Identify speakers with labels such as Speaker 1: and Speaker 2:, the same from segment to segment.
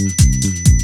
Speaker 1: Mm-hmm.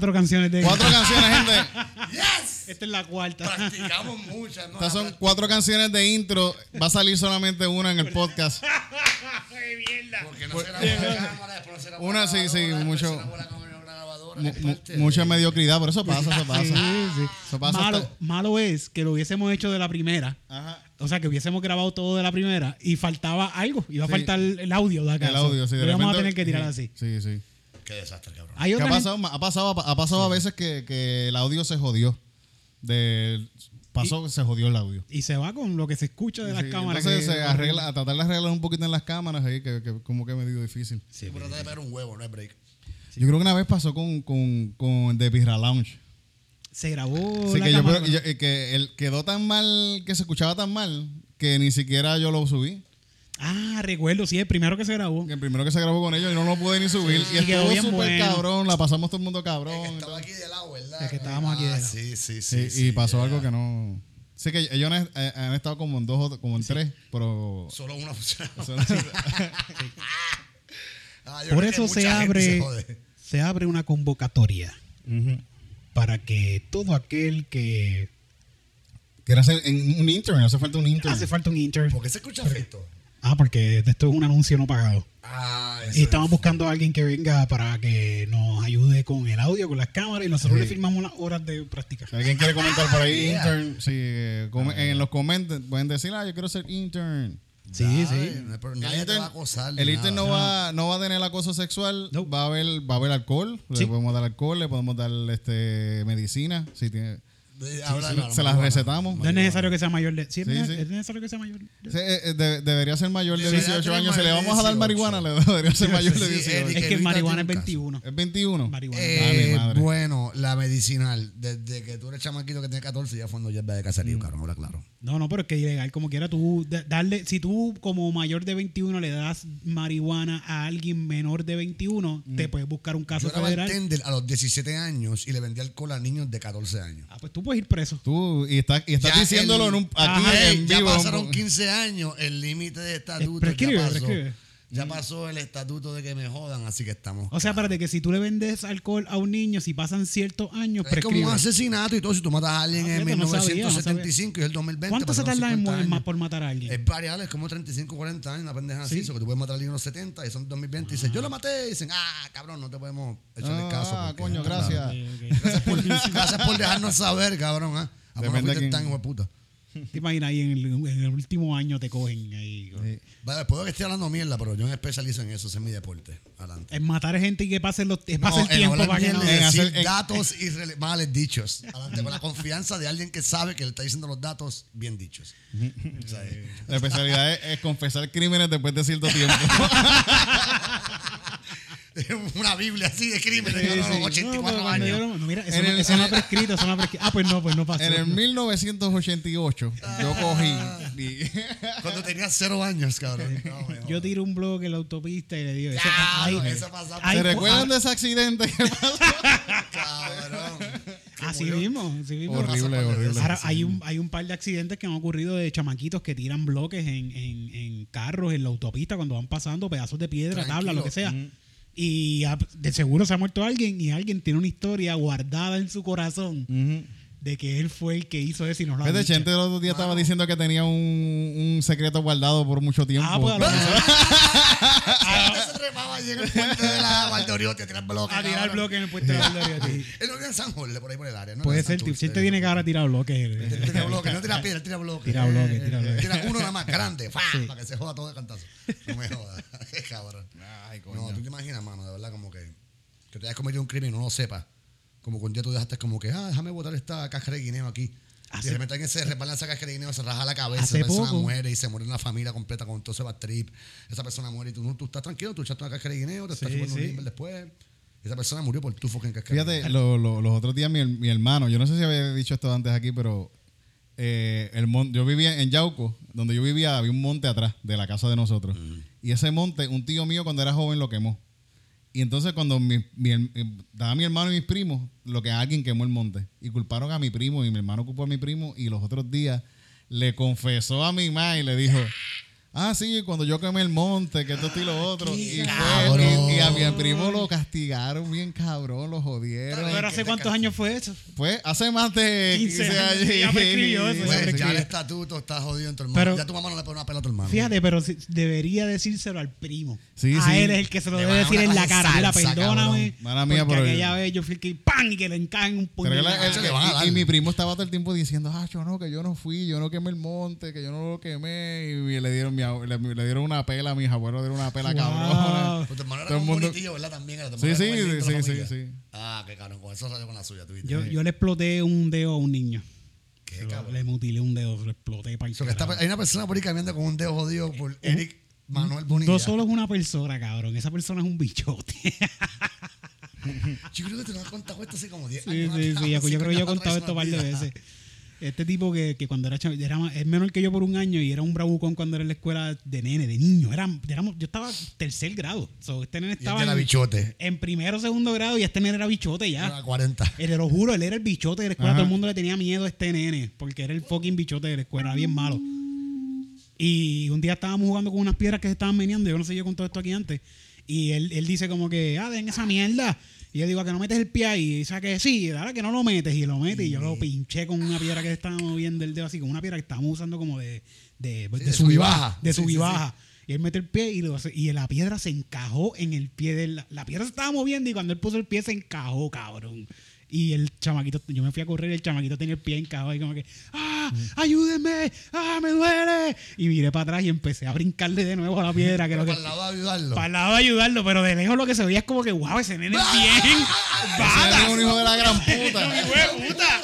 Speaker 1: Cuatro canciones de
Speaker 2: Cuatro canciones, gente.
Speaker 3: Yes.
Speaker 1: Esta es la cuarta.
Speaker 3: Practicamos muchas, ¿no?
Speaker 2: Estas son cuatro canciones de intro. Va a salir solamente una en el podcast.
Speaker 3: Porque no será buena cámara, después no será
Speaker 2: Una, sí, sí, mucho-
Speaker 3: después será buena cámara, una grabadora,
Speaker 2: Mu-
Speaker 3: es
Speaker 2: mu-
Speaker 3: parte de-
Speaker 2: mucha mediocridad, pero eso pasa, eso pasa.
Speaker 1: Sí, sí.
Speaker 2: Eso pasa
Speaker 1: Malo,
Speaker 2: hasta-
Speaker 1: malo es que lo hubiésemos hecho de la primera.
Speaker 2: Ajá.
Speaker 1: O sea, que hubiésemos grabado todo de la primera y faltaba algo. Iba a
Speaker 2: Sí.
Speaker 1: faltar el audio de acá.
Speaker 2: El audio, sí. de
Speaker 1: Lo íbamos a
Speaker 2: repente-
Speaker 1: tener que tirar
Speaker 2: sí,
Speaker 1: así.
Speaker 2: Sí, sí.
Speaker 3: Qué desastre, cabrón.
Speaker 1: Hay
Speaker 2: ¿Qué
Speaker 1: otra
Speaker 2: ha
Speaker 1: gente-
Speaker 2: pasado? Ha pasado, ha pasado a veces que, que el audio se jodió. De, pasó, se jodió el audio.
Speaker 1: y se va con lo que se escucha de las
Speaker 2: Sí,
Speaker 1: cámaras.
Speaker 2: Entonces
Speaker 1: que-
Speaker 2: se arregla, a tratar de arreglar un poquito en las cámaras ahí, que, que como que me dio difícil.
Speaker 3: Sí, pero trata de pegar un huevo, no es break.
Speaker 2: Yo creo que una vez pasó con, con, con The Pirra Lounge.
Speaker 1: Se grabó.
Speaker 2: Sí,
Speaker 1: la
Speaker 2: que yo,
Speaker 1: cámara,
Speaker 2: creo- yo- que él quedó tan mal, que se escuchaba tan mal, que ni siquiera yo lo subí.
Speaker 1: Ah, recuerdo, sí, el primero que se grabó.
Speaker 2: Que el primero que se grabó con ellos y no lo pude ni subir.
Speaker 1: Sí,
Speaker 2: y
Speaker 1: quedó
Speaker 2: estuvo súper
Speaker 1: bueno.
Speaker 2: cabrón, la pasamos todo el mundo cabrón. y
Speaker 3: Estaba aquí de lado, ¿verdad?
Speaker 1: Es que estábamos aquí de lado.
Speaker 3: Sí, sí,
Speaker 2: Sí,
Speaker 3: sí.
Speaker 2: y pasó algo que no. Sí, que ellos han, eh, han estado como en dos, o- como en tres, pero.
Speaker 3: Solo una funcionaba. Ah,
Speaker 1: Por
Speaker 3: que
Speaker 1: eso se abre,
Speaker 3: se
Speaker 1: abre una convocatoria para que todo aquel que
Speaker 2: Quiero hacer en un intern, hace falta un intern.
Speaker 1: hace falta un intern.
Speaker 3: ¿Por qué se escucha feto?
Speaker 1: Ah, porque esto es un anuncio no pagado.
Speaker 3: Ah,
Speaker 1: Y estamos
Speaker 3: es-
Speaker 1: buscando a alguien que venga para que nos ayude con el audio, con las cámaras y nosotros
Speaker 2: Sí.
Speaker 1: le firmamos las horas de práctica.
Speaker 2: Si alguien quiere comentar por ahí,
Speaker 3: Yeah.
Speaker 2: intern, sí, eh, come- en los comentarios pueden decir, ah, yo quiero ser intern.
Speaker 1: Sí, sí.
Speaker 3: pero
Speaker 2: El
Speaker 3: nadie te va a acosar.
Speaker 2: El intern no va, no va a tener acoso sexual,
Speaker 1: No.
Speaker 2: va a haber, va a haber alcohol,
Speaker 1: Sí.
Speaker 2: le podemos dar alcohol, le podemos dar este medicina, si tiene,
Speaker 3: La
Speaker 2: Se las recetamos.
Speaker 1: No es necesario que sea mayor de. Sí, es
Speaker 2: Sí,
Speaker 1: ne-
Speaker 2: sí.
Speaker 1: es necesario que sea mayor de.
Speaker 2: Sí, de- debería ser mayor de
Speaker 3: Debería
Speaker 2: 18
Speaker 3: tener
Speaker 2: años. Si le vamos a dar
Speaker 3: 18.
Speaker 2: marihuana, le debería ser mayor de
Speaker 3: Sí,
Speaker 2: 18.
Speaker 3: Eric.
Speaker 1: Es que
Speaker 3: Evita
Speaker 1: marihuana es
Speaker 3: tiene un caso.
Speaker 1: 21.
Speaker 2: ¿Es 21?
Speaker 1: Marihuana.
Speaker 3: Eh,
Speaker 2: Ay, mi madre.
Speaker 3: bueno, la medicinal, desde que tú eres chamaquito que tiene 14, ya fue cuando hierba de caserío,
Speaker 2: Mm.
Speaker 3: cabrón, habla claro.
Speaker 1: No, no, pero es que es ilegal. Como quiera, tú da- darle. Si tú, como mayor de 21, le das marihuana a alguien menor de 21, te puedes buscar un
Speaker 3: Yo
Speaker 1: caso
Speaker 3: era
Speaker 1: federal.
Speaker 3: a los 17 años y le vendía alcohol a niños de 14 años.
Speaker 1: Ah, pues tú puedes ir preso.
Speaker 2: Tú, y, está, y estás
Speaker 3: Ya
Speaker 2: diciéndolo
Speaker 3: el-
Speaker 2: en un, aquí
Speaker 1: Ajá.
Speaker 3: Ey,
Speaker 2: en
Speaker 3: ya
Speaker 2: vivo.
Speaker 3: pasaron 15 años, el límite de estatuto
Speaker 1: prescribe,
Speaker 3: ya pasó.
Speaker 1: prescribe.
Speaker 3: Ya pasó el estatuto de que me jodan, así que estamos.
Speaker 1: O sea, espérate, que si tú le vendes alcohol a un niño, si pasan ciertos años,
Speaker 3: es como un asesinato y todo. Si tú matas a alguien
Speaker 1: Ah,
Speaker 3: en
Speaker 1: fíjate, no sabía, no
Speaker 3: 1975 y es el 2020.
Speaker 1: ¿Cuánto se
Speaker 3: pasaron
Speaker 1: tarda en
Speaker 3: 50
Speaker 1: morir más por matar a alguien?
Speaker 3: Es variable, es como 35, 40 años, una pendeja así.
Speaker 1: Sí.
Speaker 3: Eso que tú puedes matar a alguien en los 70 y son 2020 y dicen, yo lo maté. Y dicen, ah, cabrón, no te podemos echarle
Speaker 2: Ah,
Speaker 3: caso. porque-
Speaker 2: coño, gracias.
Speaker 1: Ok, ok.
Speaker 3: Gracias por, gracias por dejarnos saber, cabrón. ¿ah? A
Speaker 2: Depende
Speaker 3: Depende
Speaker 2: de quién.
Speaker 3: tan hijo de puta.
Speaker 1: Te imaginas ahí en el, en el último año te cogen ahí.
Speaker 2: Sí.
Speaker 3: Vale, puedo que esté hablando mierda, pero yo me especializo en eso, ese es mi deporte. Adelante.
Speaker 1: En matar gente y que pase, los, que
Speaker 3: No,
Speaker 1: pase el
Speaker 3: en
Speaker 1: tiempo
Speaker 3: hablar
Speaker 1: para que no.
Speaker 3: y
Speaker 2: En
Speaker 3: decir
Speaker 2: hacer- en-
Speaker 3: datos irrele- males dichos. Adelante, con la confianza de alguien que sabe que le está diciendo los datos bien dichos. O sea, eh,
Speaker 2: La especialidad es, es confesar crímenes después de cierto tiempo.
Speaker 3: una Biblia así de crímenes,
Speaker 1: Sí,
Speaker 3: yo, no,
Speaker 1: sí.
Speaker 3: no,
Speaker 1: No,
Speaker 3: 84
Speaker 1: pero cuando yo
Speaker 3: años.
Speaker 1: no, mira, eso,
Speaker 2: En
Speaker 1: no,
Speaker 2: el-
Speaker 1: eso no ha prescrito, eso no ha prescrito. Ah, pues no, pues no pasó.
Speaker 2: en el 1988, yo cogí. y-
Speaker 3: Cuando tenía cero años, cabrón.
Speaker 1: Yo tiro un blog en la autopista y le digo, eso,
Speaker 3: Ya,
Speaker 1: ay,
Speaker 3: no, eso pasó.
Speaker 1: ay,
Speaker 2: ¿Se
Speaker 1: cu-
Speaker 2: recuerdan de ese accidente que pasó?
Speaker 3: Cabrón.
Speaker 1: Así mismo, así mismo.
Speaker 2: Horrible, horrible.
Speaker 1: Ahora, hay, un, hay un par de accidentes que han ocurrido de chamaquitos que tiran bloques en, en, en carros, en la autopista, cuando van pasando pedazos de piedra,
Speaker 3: Tranquilo.
Speaker 1: tabla, lo que sea. Y de seguro se ha muerto alguien y alguien tiene una historia guardada en su corazón de que él fue el que hizo eso y nos lo dicho.
Speaker 2: Chente el otro día estaba diciendo que tenía un, un secreto guardado por mucho tiempo.
Speaker 1: Ah, pues a lo mejor.
Speaker 3: Se trepaba allí en el puente de la Valdoriotti a tirar bloques.
Speaker 1: a tirar bloques en el puente de la Valdoriotti.
Speaker 3: Él no en San Jorge, por ahí por el área. ¿no?
Speaker 1: Puede ser,
Speaker 3: Santurce.
Speaker 1: Chente tiene que ahora tirar bloques.
Speaker 3: Tira bloques, no tira piedra, tira bloques.
Speaker 1: Tira bloques, tira bloques.
Speaker 3: Tira uno nada más grande, ¡fa!
Speaker 1: Sí.
Speaker 3: para que se joda todo de cantazo. No me jodas, qué cabrón.
Speaker 2: Ay,
Speaker 3: No,
Speaker 2: coño.
Speaker 3: tú te imaginas, mano, de verdad, como que, que te hayas cometido un crimen y no lo sepas. Como que un día tú dejaste como que, ah, déjame botar esta cáscara de guineo aquí. y
Speaker 1: Hace-
Speaker 3: de repente alguien se resbala esa cáscara de guineo, se raja la cabeza, esa persona
Speaker 1: poco.
Speaker 3: muere y se muere una familia completa con todo ese bad trip. Esa persona muere y tú, no, tú estás tranquilo, tú echaste una cáscara de guineo, te estás
Speaker 1: Sí,
Speaker 3: un después. Y esa persona murió por tu fucking cáscara. de
Speaker 2: Fíjate,
Speaker 3: guineo.
Speaker 2: lo- lo- los otros días mi, mi hermano, yo no sé si había dicho esto antes aquí, pero eh, el mon- yo vivía en Yauco, donde yo vivía, había un monte atrás de la casa de nosotros. Y ese monte, un tío mío cuando era joven lo quemó. Y entonces cuando mi, mi eh, estaba mi hermano y mis primos, lo que alguien quemó el monte. Y culparon a mi primo y mi hermano culpó a mi primo y los otros días le confesó a mi mamá y le dijo, ah, sí, cuando yo quemé el monte, que esto y lo otro. Y, fue- y- y a mi primo lo castigaron bien cabrón, lo jodieron.
Speaker 1: Pero hace cuántos años fue eso?
Speaker 2: Fue hace más de
Speaker 1: 15
Speaker 2: 15,
Speaker 1: años, ya eso,
Speaker 3: Pues, el estatuto está jodido en tu hermano.
Speaker 1: Pero-
Speaker 3: ya tu mamá no le pone una pela a tu hermano.
Speaker 1: Fíjate, pero si- debería decírselo al primo.
Speaker 2: Sí,
Speaker 1: a
Speaker 2: sí.
Speaker 1: él es el que se lo
Speaker 3: Le
Speaker 1: debe decir en la cara. Mira, perdóname.
Speaker 2: Mala mía
Speaker 1: porque
Speaker 2: por el-
Speaker 1: aquella vez yo fui que ¡pam! y que le encajan un
Speaker 3: a
Speaker 2: y- y, mi primo estaba todo el tiempo diciendo, ah, yo no, que yo no fui, yo no quemé el monte, que yo no lo quemé. Y le dieron, mi le, le dieron una pela, a mis abuelos le dieron una pela
Speaker 1: Wow.
Speaker 2: cabrona.
Speaker 3: Pues tu hermano era un
Speaker 2: mundo-
Speaker 3: bonitillo, ¿verdad? También era. tu
Speaker 2: Sí, sí, sí, sí, sí.
Speaker 3: Ah, qué cabrón, con eso salió con la suya, tú.
Speaker 1: Yo, yo le exploté un dedo a un niño.
Speaker 3: Qué cabrón.
Speaker 1: le mutilé un dedo, lo exploté para el
Speaker 3: So está- hay una persona por ahí caminando con un dedo jodido por Eric Manuel Bonilla.
Speaker 1: No solo es una persona, cabrón. Esa persona es un bichote.
Speaker 3: Yo creo que te lo has contado esto así como 10
Speaker 1: Sí,
Speaker 3: años.
Speaker 1: sí,
Speaker 3: atrás,
Speaker 1: sí. Yo, creo que yo he contado esto un par de veces. Este tipo que, que cuando era, era es menor que yo por un año y era un bravucón cuando era en la escuela de nene, de niño. Era, éramos- yo estaba tercer grado. So, este nene
Speaker 3: él
Speaker 1: estaba en,
Speaker 3: bichote.
Speaker 1: en primero o segundo grado y este nene era bichote ya.
Speaker 3: Era 40.
Speaker 1: Eh, Te lo juro, él era el bichote de la escuela.
Speaker 2: Ajá.
Speaker 1: Todo el mundo le tenía miedo a este nene porque era el fucking bichote de la escuela, era bien malo. Y un día estábamos jugando con unas piedras que se estaban meneando. Yo no sé yo con todo esto aquí antes. Y él, él dice como que, ah, den esa mierda. Y yo digo, ¿a que no metes el pie ahí? Y dice que sí, ahora que no lo metes. Y lo mete. Y yo lo pinché con una piedra que estaba moviendo el dedo así, con una piedra que estábamos usando como de, de, de,
Speaker 3: de
Speaker 1: sub y baja.
Speaker 3: subibaja.
Speaker 1: De
Speaker 3: Sí,
Speaker 1: sub y
Speaker 3: sí,
Speaker 1: baja. Y él mete el pie y, lo y la piedra se encajó en el pie de la, la piedra se estaba moviendo y cuando él puso el pie se encajó, cabrón. Y el chamaquito, yo me fui a correr y el chamaquito tenía el pie encajado y como que, ¡ah! ¡Ah! ¡Ayúdenme! ¡Ah! ¡Me duele! Y miré para atrás y empecé a brincarle de nuevo a la piedra. Que lo que,
Speaker 3: Para el lado de ayudarlo.
Speaker 1: para el lado de ayudarlo, pero de lejos lo que se veía es como que, wow, ese nene es bien.
Speaker 2: Es un hijo de la gran puta.
Speaker 1: ¡Hijo de puta!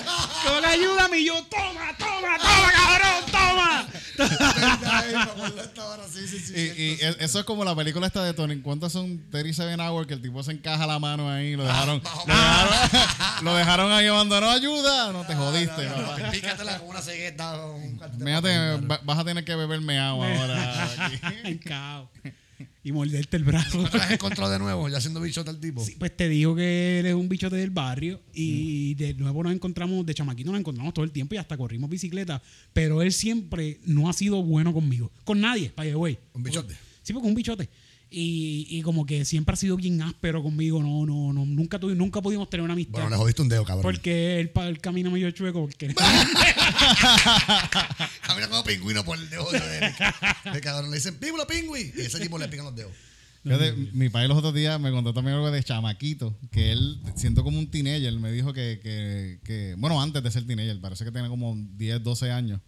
Speaker 1: Que ayúdame y yo, toma, toma, toma, cabrón,
Speaker 2: Y, e- eso es como la película esta de Tony. ¿Cuántos son 37 Hours? Que el tipo se encaja la mano ahí lo dejaron. lo, dejaron ahí abandonado. ¡Ayuda! No te jodiste.
Speaker 3: Pícatela con una cegueta.
Speaker 2: va- vas a tener que beberme agua ahora. aquí.
Speaker 1: Y morderte el brazo.
Speaker 3: ¿Otra vez encontró de nuevo, ya siendo bichota el tipo.
Speaker 1: Sí, pues te digo que él es un bichote del barrio y de nuevo nos encontramos, de chamaquito nos encontramos todo el tiempo y hasta corrimos bicicleta, pero él siempre no ha sido bueno conmigo, con nadie, the way.
Speaker 3: Un bichote.
Speaker 1: Sí, porque un bichote. Y, y como que siempre ha sido bien áspero conmigo, no, no, no, nunca tuve, nunca pudimos tener una amistad.
Speaker 3: Bueno, le jodiste un dedo, cabrón.
Speaker 1: porque él, él camina medio chueco, porque
Speaker 3: Camina como pingüino por el dedo de Eric. El cabrón le dicen, ¡Píbulo, pingüi! Y ese tipo le pican los dedos.
Speaker 2: Fíjate, mi padre los otros días me contó también algo de chamaquito, que él, siendo como un teenager, me dijo que, que, que- bueno, antes de ser teenager, parece que tenía como 10, 12 años,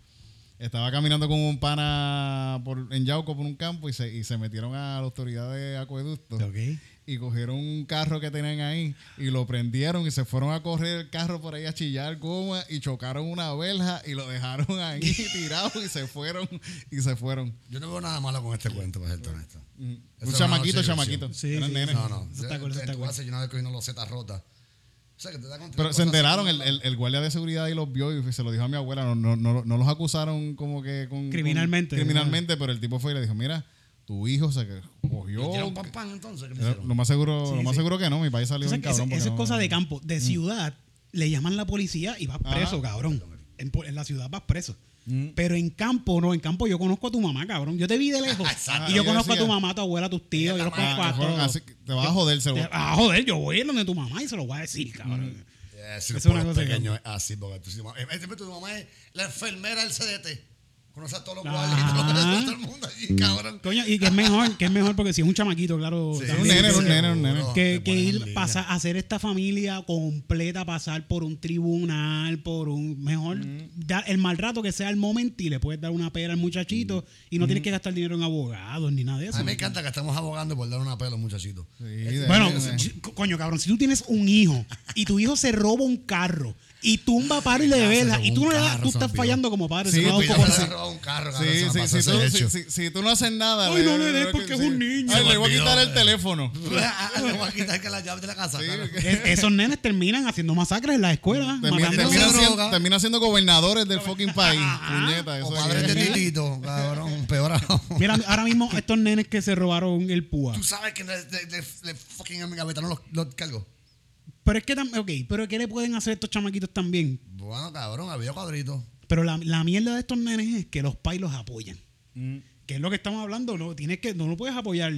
Speaker 2: estaba caminando con un pana por, en Yauco por un campo y se, y se metieron a la autoridad de acueducto y cogieron un carro que tenían ahí y lo prendieron y se fueron a correr el carro por ahí a chillar goma y chocaron una verja y lo dejaron ahí tirado y se fueron y se furon.
Speaker 3: Yo no veo nada malo con este cuento, para ser honesto.
Speaker 2: Un chamaquito, chamaquito.
Speaker 1: Sí, sí.
Speaker 3: No, no.
Speaker 1: Eso está cool, eso está cool.
Speaker 3: casa yo una vez cogí una loseta rota. O sea, que te da con
Speaker 2: Pero se enteraron, el, el, el guardia de seguridad y los vio y se lo dijo a mi abuela. No, no, no, no los acusaron como que con.
Speaker 1: Criminalmente,
Speaker 2: con- criminalmente, pero el tipo fue y le dijo: Mira, tu hijo se cogió.
Speaker 3: ¿Le tiraron pan pan entonces? ¿Qué le
Speaker 2: Era-
Speaker 3: hicieron?
Speaker 2: Lo más seguro,
Speaker 1: Sí,
Speaker 2: lo más
Speaker 1: sí.
Speaker 2: seguro que no, mi país salió
Speaker 1: Eso,
Speaker 2: bien cabrón.
Speaker 1: eso- es
Speaker 2: no-
Speaker 1: cosa de campo.
Speaker 3: Mm.
Speaker 1: De ciudad, le llaman la policía y vas
Speaker 2: Ajá.
Speaker 1: preso, cabrón. En, en la ciudad vas preso.
Speaker 2: Mm.
Speaker 1: Pero en campo, no. En campo yo conozco a tu mamá, cabrón. Yo te vi de lejos.
Speaker 3: Exacto.
Speaker 1: y yo
Speaker 2: Yo
Speaker 1: conozco a tu mamá, a tu abuela, a tus tíos. Yo los conozco a todos.
Speaker 2: te vas a joder, se lo-
Speaker 1: Te- Ah, joder, yo voy a ir donde tu mamá y se lo voy a decir, cabrón.
Speaker 3: Eh, si
Speaker 1: Es una cosa que-
Speaker 3: pequeños es así, porque tu mamá, eh, siempre tu mamá es la enfermera del CDT. Conoce a todos los
Speaker 1: Ah.
Speaker 3: guardias y todo, todo el mundo allí, cabrón.
Speaker 1: Coño, y que es mejor, que es mejor porque si es un chamaquito, claro.
Speaker 3: Sí,
Speaker 2: un nene,
Speaker 1: que-
Speaker 2: un nene, un nene.
Speaker 1: que, que ir pasar, hacer esta familia completa, pasar por un tribunal, por un mejor dar el mal rato que sea el momento y le puedes dar una pera al muchachito y no tienes que gastar dinero en abogados ni nada de eso.
Speaker 3: A mí me encanta que estamos abogando por dar una pela a un muchachito.
Speaker 2: Sí, de-
Speaker 1: Bueno,
Speaker 2: de-
Speaker 1: coño, cabrón, si tú tienes un hijo y tu hijo se roba un carro y tumba par de velas y tú no le das,
Speaker 3: carro,
Speaker 1: tú estás fallando como padre.
Speaker 2: Sí,
Speaker 1: lo
Speaker 2: pues,
Speaker 1: un
Speaker 3: robado carro,
Speaker 2: Sí, sí, sí, si, tú,
Speaker 3: hecho.
Speaker 2: si, si- si tú no haces nada.
Speaker 1: Ay, no le des porque es un niño.
Speaker 2: Ay, le voy a quitar el teléfono.
Speaker 3: Le voy a quitar que la llave de la casa.
Speaker 1: Esos nenes terminan haciendo masacres en la escuela.
Speaker 2: Termina,
Speaker 1: matando-
Speaker 2: termina
Speaker 3: droga.
Speaker 2: siendo, termina siendo gobernadores del fucking país. Puñeta, eso
Speaker 3: O
Speaker 2: es
Speaker 3: padres de titito, cabrón, peor aún.
Speaker 1: Mira, ahora mismo estos nenes que se robaron el púa.
Speaker 3: Tú sabes que le, fucking engavetaron los, los cargos.
Speaker 1: Pero es que también, ok, pero ¿qué le pueden hacer estos chamaquitos también?
Speaker 3: Bueno, cabrón, había cuadritos.
Speaker 1: Pero la, la mierda de estos nenes es que los pais los apoyan.
Speaker 2: Mm.
Speaker 1: Que es lo que estamos hablando. No, tienes que, no lo puedes apoyar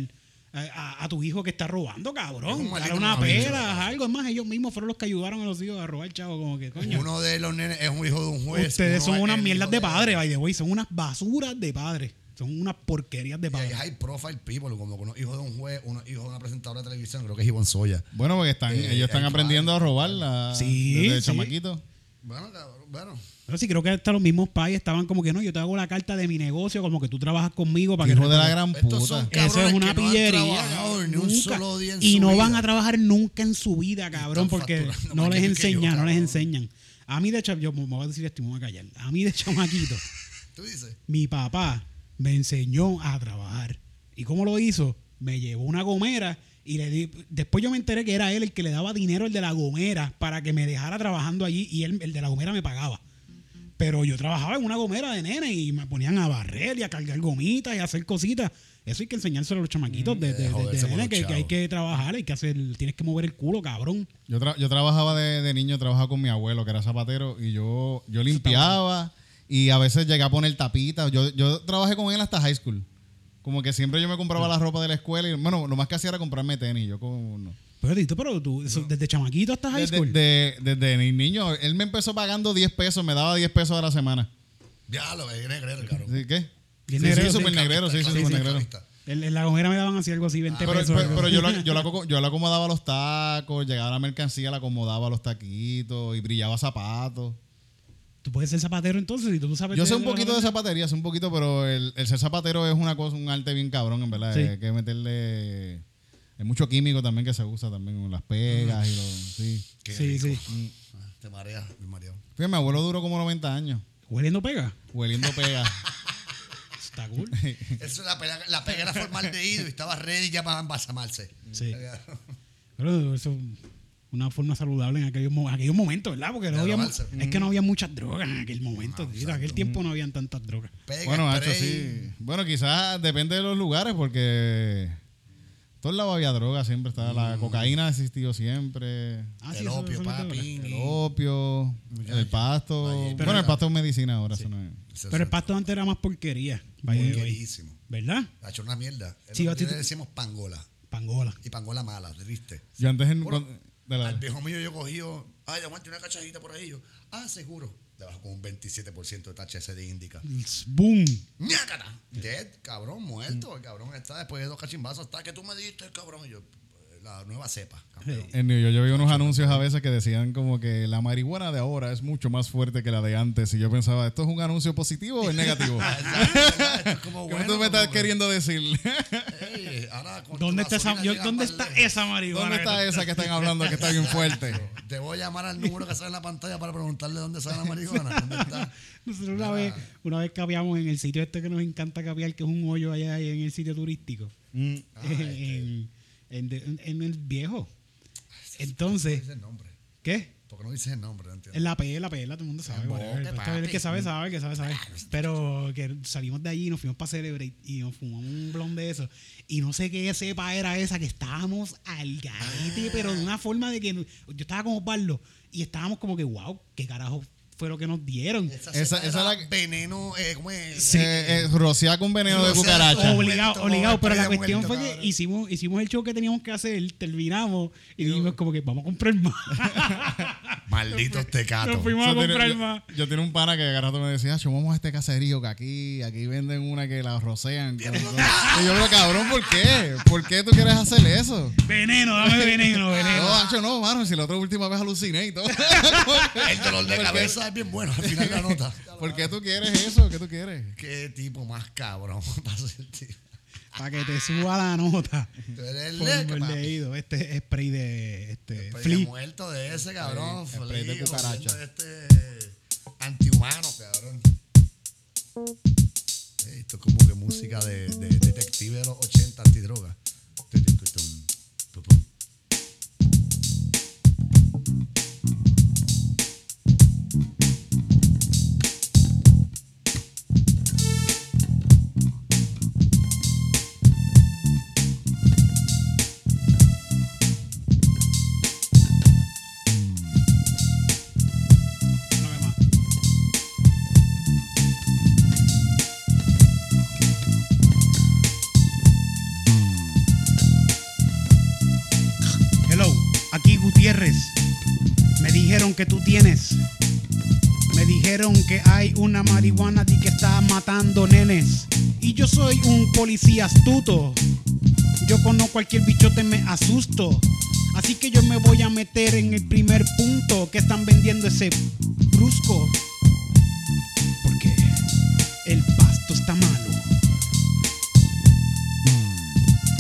Speaker 1: a, a- tu hijo que está robando,
Speaker 3: Es
Speaker 1: cabrón. Dale
Speaker 3: maldito
Speaker 1: una pera, algo. Es más, ellos mismos fueron los que ayudaron a los hijos a robar, chavo. Como que, coño.
Speaker 3: Uno de los nenes es un hijo de un juez.
Speaker 1: Ustedes son
Speaker 3: es
Speaker 1: unas mierdas
Speaker 3: hijo
Speaker 1: de padre, by the way. Son unas basuras de padre. Son unas porquerías de
Speaker 3: Y hay high profile people, como uno hijo de un juez, uno hijo de una presentadora de televisión, creo que es Ivonne Soya.
Speaker 2: Bueno, porque están,
Speaker 3: Eh,
Speaker 2: ellos están
Speaker 3: hay
Speaker 2: aprendiendo a robar la,
Speaker 1: Sí,
Speaker 2: desde
Speaker 1: sí.
Speaker 2: chamaquito.
Speaker 3: Bueno, cabrón, bueno.
Speaker 1: Pero sí, creo que hasta los mismos pais estaban como que no, yo te hago la carta de mi negocio, como que tú trabajas conmigo para que
Speaker 2: Hijo de la gran
Speaker 3: Estos son
Speaker 2: puta.
Speaker 1: Eso es una
Speaker 3: que no han
Speaker 1: pillería.
Speaker 3: trabajado
Speaker 1: cabrón,
Speaker 3: ni un
Speaker 1: nunca.
Speaker 3: solo día en
Speaker 1: y
Speaker 3: su
Speaker 1: no van a trabajar nunca en su vida, cabrón, porque no les
Speaker 3: yo,
Speaker 1: enseñan, no les enseñan. A mí, de hecho, yo me voy a decir esto y me voy a callar. A mí, de chamaquito,
Speaker 3: Tú dices.
Speaker 1: mi papá me enseñó a trabajar. ¿Y cómo lo hizo? Me llevó una gomera y le di. Después yo me enteré que era él el que le daba dinero el de la gomera para que me dejara trabajando allí y él, el de la gomera me pagaba. Pero yo trabajaba en una gomera de nene y me ponían a barrer y a cargar gomitas y a hacer cositas. Eso hay que enseñárselo a los chamaquitos de, de- nene, que, que hay que trabajar, hay que hacer, tienes que mover el culo, cabrón.
Speaker 2: Yo, tra- yo trabajaba de, de niño, trabajaba con mi abuelo, que era zapatero, y yo, yo limpiaba y a veces llegué a poner tapitas. Yo, yo trabajé con él hasta high school. Como que siempre yo me compraba la ropa de la escuela y, bueno, lo más que hacía era comprarme tenis. Yo como... no.
Speaker 1: Pero, Tito, pero tú, eso, desde chamaquito hasta high
Speaker 2: Desde,
Speaker 1: school.
Speaker 2: de- desde ni- niño, él me empezó pagando 10 pesos, me daba 10 pesos a la semana.
Speaker 3: Ya lo ve, negrero, cabrón.
Speaker 2: ¿Sí, ¿Qué? Sí,
Speaker 1: negrero,
Speaker 2: sí,
Speaker 1: sí.
Speaker 2: súper negrero, sí, sí,
Speaker 3: Sí,
Speaker 2: súper negrero.
Speaker 1: En, en la gomera me daban así algo así, 20
Speaker 2: Pero,
Speaker 1: pesos.
Speaker 2: pero- pero yo, la, yo, la, yo la acomodaba los tacos, llegaba la mercancía, la acomodaba los taquitos y brillaba zapatos.
Speaker 1: Tú puedes ser zapatero entonces y tú no sabes.
Speaker 2: Yo
Speaker 1: de-
Speaker 2: sé un
Speaker 1: de
Speaker 2: poquito de zapatería, sé un poquito, pero el, el ser zapatero es una cosa, un arte bien cabrón, en verdad.
Speaker 1: Sí.
Speaker 2: Hay que meterle. Hay mucho químico también que se usa también con las pegas y los. Sí.
Speaker 3: Qué
Speaker 1: Sí,
Speaker 3: rico.
Speaker 1: sí.
Speaker 3: Ah, Te mareas, me mareo.
Speaker 2: Fíjate, mi abuelo duró como 90 años,
Speaker 1: Hueliendo pega.
Speaker 2: hueliendo pegas.
Speaker 1: Está cool.
Speaker 3: Eso, la, pega, la pega era formaldehído y estaba ready ya para embalsamarse.
Speaker 1: Sí. Pero eso es una forma saludable en aquellos, aquellos momentos, ¿verdad? Porque no había, es que no había muchas drogas en aquel momento. tío. en aquel tiempo no habían tantas drogas.
Speaker 3: Pega,
Speaker 2: Bueno, hecho sí. Bueno, quizás depende de los lugares, porque todos lados había droga, siempre estaba. La cocaína ha existido siempre.
Speaker 1: Ah,
Speaker 3: el opio, papi.
Speaker 2: El opio, el pasto. Bueno, el pasto es medicina ahora, eso no es.
Speaker 1: Pero el pasto antes era más porquería.
Speaker 3: porquerísimo.
Speaker 1: ¿Verdad?
Speaker 3: Ha hecho una mierda.
Speaker 1: Sí,
Speaker 3: Sí,
Speaker 1: a ti
Speaker 3: le decimos pangola.
Speaker 1: Pangola.
Speaker 3: Y pangola mala, ¿viste?
Speaker 2: Yo antes en.
Speaker 3: Bueno,
Speaker 2: cuando- la-
Speaker 3: Al viejo mío yo cogí, ay, aguante una cachajita por ahí. Yo, ah, seguro. Le bajo con un 27% de THC de indica.
Speaker 1: Boom.
Speaker 3: ¡Ñácata! Dead, cabrón, muerto. El cabrón está después de dos cachimbazos. Hasta que tú me diste, el cabrón. Y yo, la nueva cepa, campeón.
Speaker 2: En New York yo vi unos anuncios a veces que decían como que la marihuana de ahora es mucho más fuerte que la de antes. Y yo pensaba, ¿esto es un anuncio positivo o es negativo?
Speaker 3: ¿Verdad? ¿Verdad? Esto es como
Speaker 2: ¿Qué
Speaker 3: bueno.
Speaker 2: tú me estás
Speaker 3: como que,
Speaker 2: queriendo decir?
Speaker 3: "Ey, ahora con tu
Speaker 1: ¿Dónde está, esa, yo- ¿dónde está
Speaker 3: lejos".
Speaker 1: esa marihuana?
Speaker 2: ¿Dónde está esa que están hablando que está bien fuerte?
Speaker 3: Te voy a llamar al número que sale en la pantalla para preguntarle dónde sale la marihuana. ¿Dónde está?
Speaker 1: Nosotros una vez, una vez capeamos en el sitio este que nos encanta capear, que es un hoyo allá en el sitio turístico.
Speaker 2: Mm.
Speaker 3: Ah,
Speaker 1: en, en- en- en el viejo.
Speaker 3: No
Speaker 1: Entonces,
Speaker 3: dices el nombre.
Speaker 1: ¿qué?
Speaker 3: Porque no dices el nombre, no entiendo.
Speaker 1: En la pela, la pela, todo el mundo sabe. El que sabe, sabe, el que sabe, sabe. Pero que salimos de allí y nos fuimos para Celebrate y nos fumamos un blond de eso. Y no sé qué cepa era esa, que estábamos al garete, pero de una forma de que no- yo estaba como Barlo y estábamos como que, wow, qué carajo fue lo que nos dieron.
Speaker 3: Esa,
Speaker 2: Esa- esa
Speaker 3: era
Speaker 2: la que-
Speaker 3: veneno, eh, ¿cómo es?
Speaker 1: Sí.
Speaker 2: Eh, eh, rociar con veneno de cucaracha.
Speaker 3: Obligado.
Speaker 1: Obligado, pero la cuestión
Speaker 3: muerto,
Speaker 1: fue que
Speaker 3: cabrón.
Speaker 1: hicimos, hicimos el show que teníamos que hacer, terminamos y dijimos como que vamos a comprar más.
Speaker 3: Malditos tecatos.
Speaker 1: Nos fuimos a
Speaker 2: Yo tenía-
Speaker 1: comprar más.
Speaker 2: yo tenía un pana que de rato me decía, "Acho, vamos a este caserío que aquí, aquí venden una que la rocean. con- con-". y yo, pero cabrón, ¿por qué? ¿Por qué tú quieres hacer eso?
Speaker 1: Veneno, dame veneno, veneno.
Speaker 2: No, Acho, no, mano, si la otra última vez aluciné y todo.
Speaker 3: El dolor de cabeza es bien bueno al final de la nota.
Speaker 2: ¿Por qué tú quieres eso? ¿Qué tú quieres?
Speaker 3: Qué tipo más cabrón para ser tipo.
Speaker 1: Para que te suba la nota.
Speaker 3: Tú eres leque,
Speaker 1: el leído, este spray de este
Speaker 3: Spray de muerto de ese, cabrón.
Speaker 2: Spray- spray de cucaracha.
Speaker 3: Este antihumano, cabrón. Esto es como que música de, de detective de los 80 antidroga.
Speaker 1: Que tú tienes. Me dijeron que hay una marihuana que está matando nenes. Y yo soy un policía astuto. Yo con cualquier bichote me asusto. Así que yo me voy a meter en el primer punto que están vendiendo ese brusco. Porque el pasto está malo.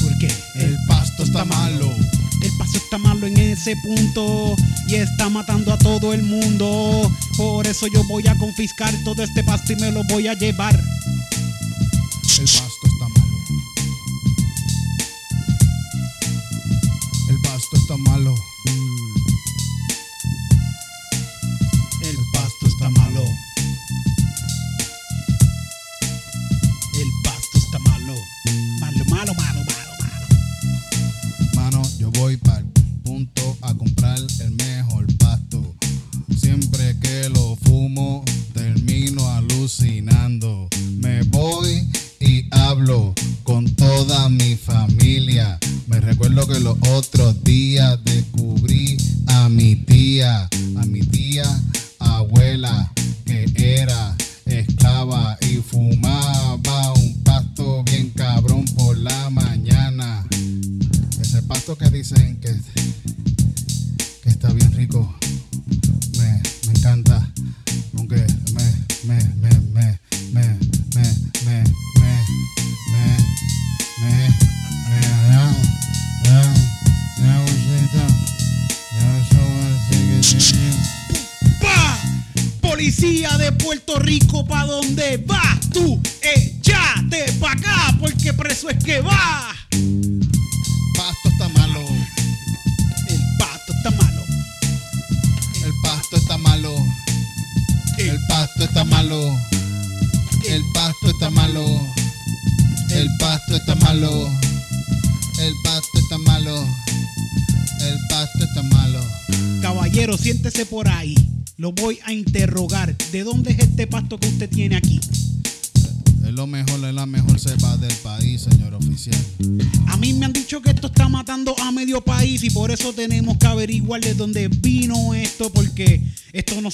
Speaker 1: Porque el pasto está malo. Ese punto y está matando a todo el mundo. Por eso yo voy a confiscar todo este pasto y me lo voy a llevar.
Speaker 4: El pasto está malo. El pasto está malo.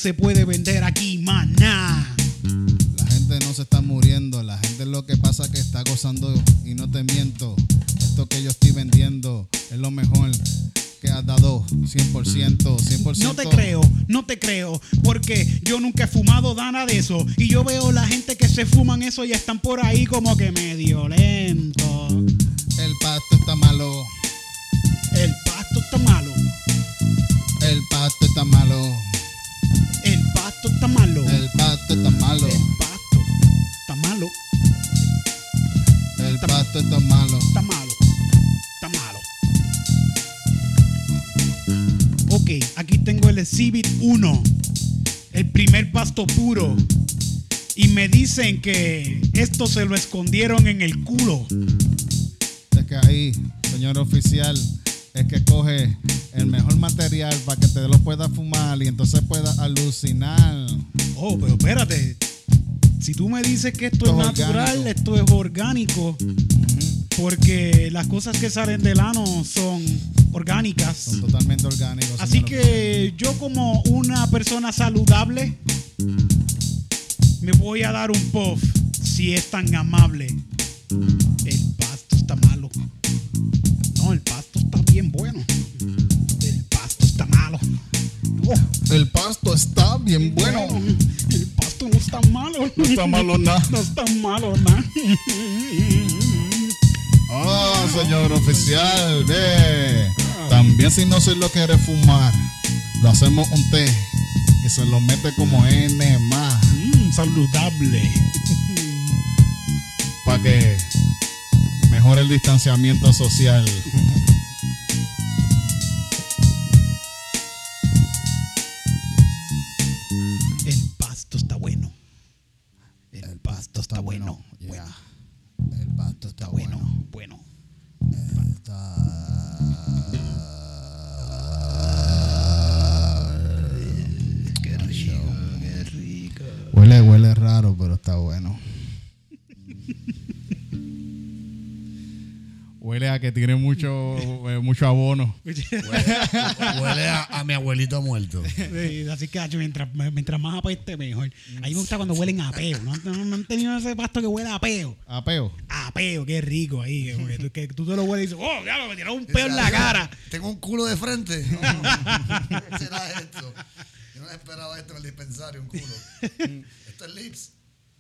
Speaker 1: Se puede vender aquí, maná.
Speaker 2: La gente no se está muriendo, la gente lo que pasa que está gozando y no te miento. Esto que yo estoy vendiendo es lo mejor que has dado 100%, 100%.
Speaker 1: No te creo, no te creo, porque yo nunca he fumado nada de eso. Y yo veo la gente que se fuman eso y están por ahí como que medio lento.
Speaker 2: El pasto está malo,
Speaker 1: El pasto está malo,
Speaker 2: el pasto está malo,
Speaker 1: está malo,
Speaker 2: el pasto está malo,
Speaker 1: el pasto está malo,
Speaker 2: el pasto está malo.
Speaker 1: está malo, está malo. Ok, aquí tengo el Exhibit 1, el primer pasto puro. Y me dicen que esto se lo escondieron en el culo.
Speaker 2: Es que ahí, señor oficial, es que coge el mejor material para que te lo puedas fumar y entonces puedas alucinar.
Speaker 1: Oh, pero espérate. Si tú me dices que esto,
Speaker 2: Esto
Speaker 1: es
Speaker 2: es
Speaker 1: natural, esto es orgánico, porque las cosas que salen del ano son orgánicas.
Speaker 2: Son totalmente orgánicos.
Speaker 1: Así que yo como una persona saludable me voy a dar un puff si es tan amable. El El pasto está bien bueno. el pasto no está malo.
Speaker 2: No está malo nada.
Speaker 1: No está malo nada.
Speaker 2: Ah, señor oficial, ve. También si no se lo quiere fumar, lo hacemos un té y se lo mete como N más
Speaker 1: Mm, saludable.
Speaker 2: para que mejore el distanciamiento social. que tiene mucho, eh, mucho abono.
Speaker 3: Huele a, a mi abuelito muerto.
Speaker 1: Sí, así que mientras, mientras más apeste mejor. A mí me gusta cuando huelen a peo. ¿No, no, no han tenido ese pasto que huele a peo?
Speaker 2: Apeo.
Speaker 1: A peo, qué rico ahí. Que, que tú- que tú te lo hueles y dices, oh, ya me tiraron un peo en la cara.
Speaker 3: Tengo un culo de frente. No, ¿Qué será esto? Yo no esperaba esto en el dispensario, un culo. Esto es lips.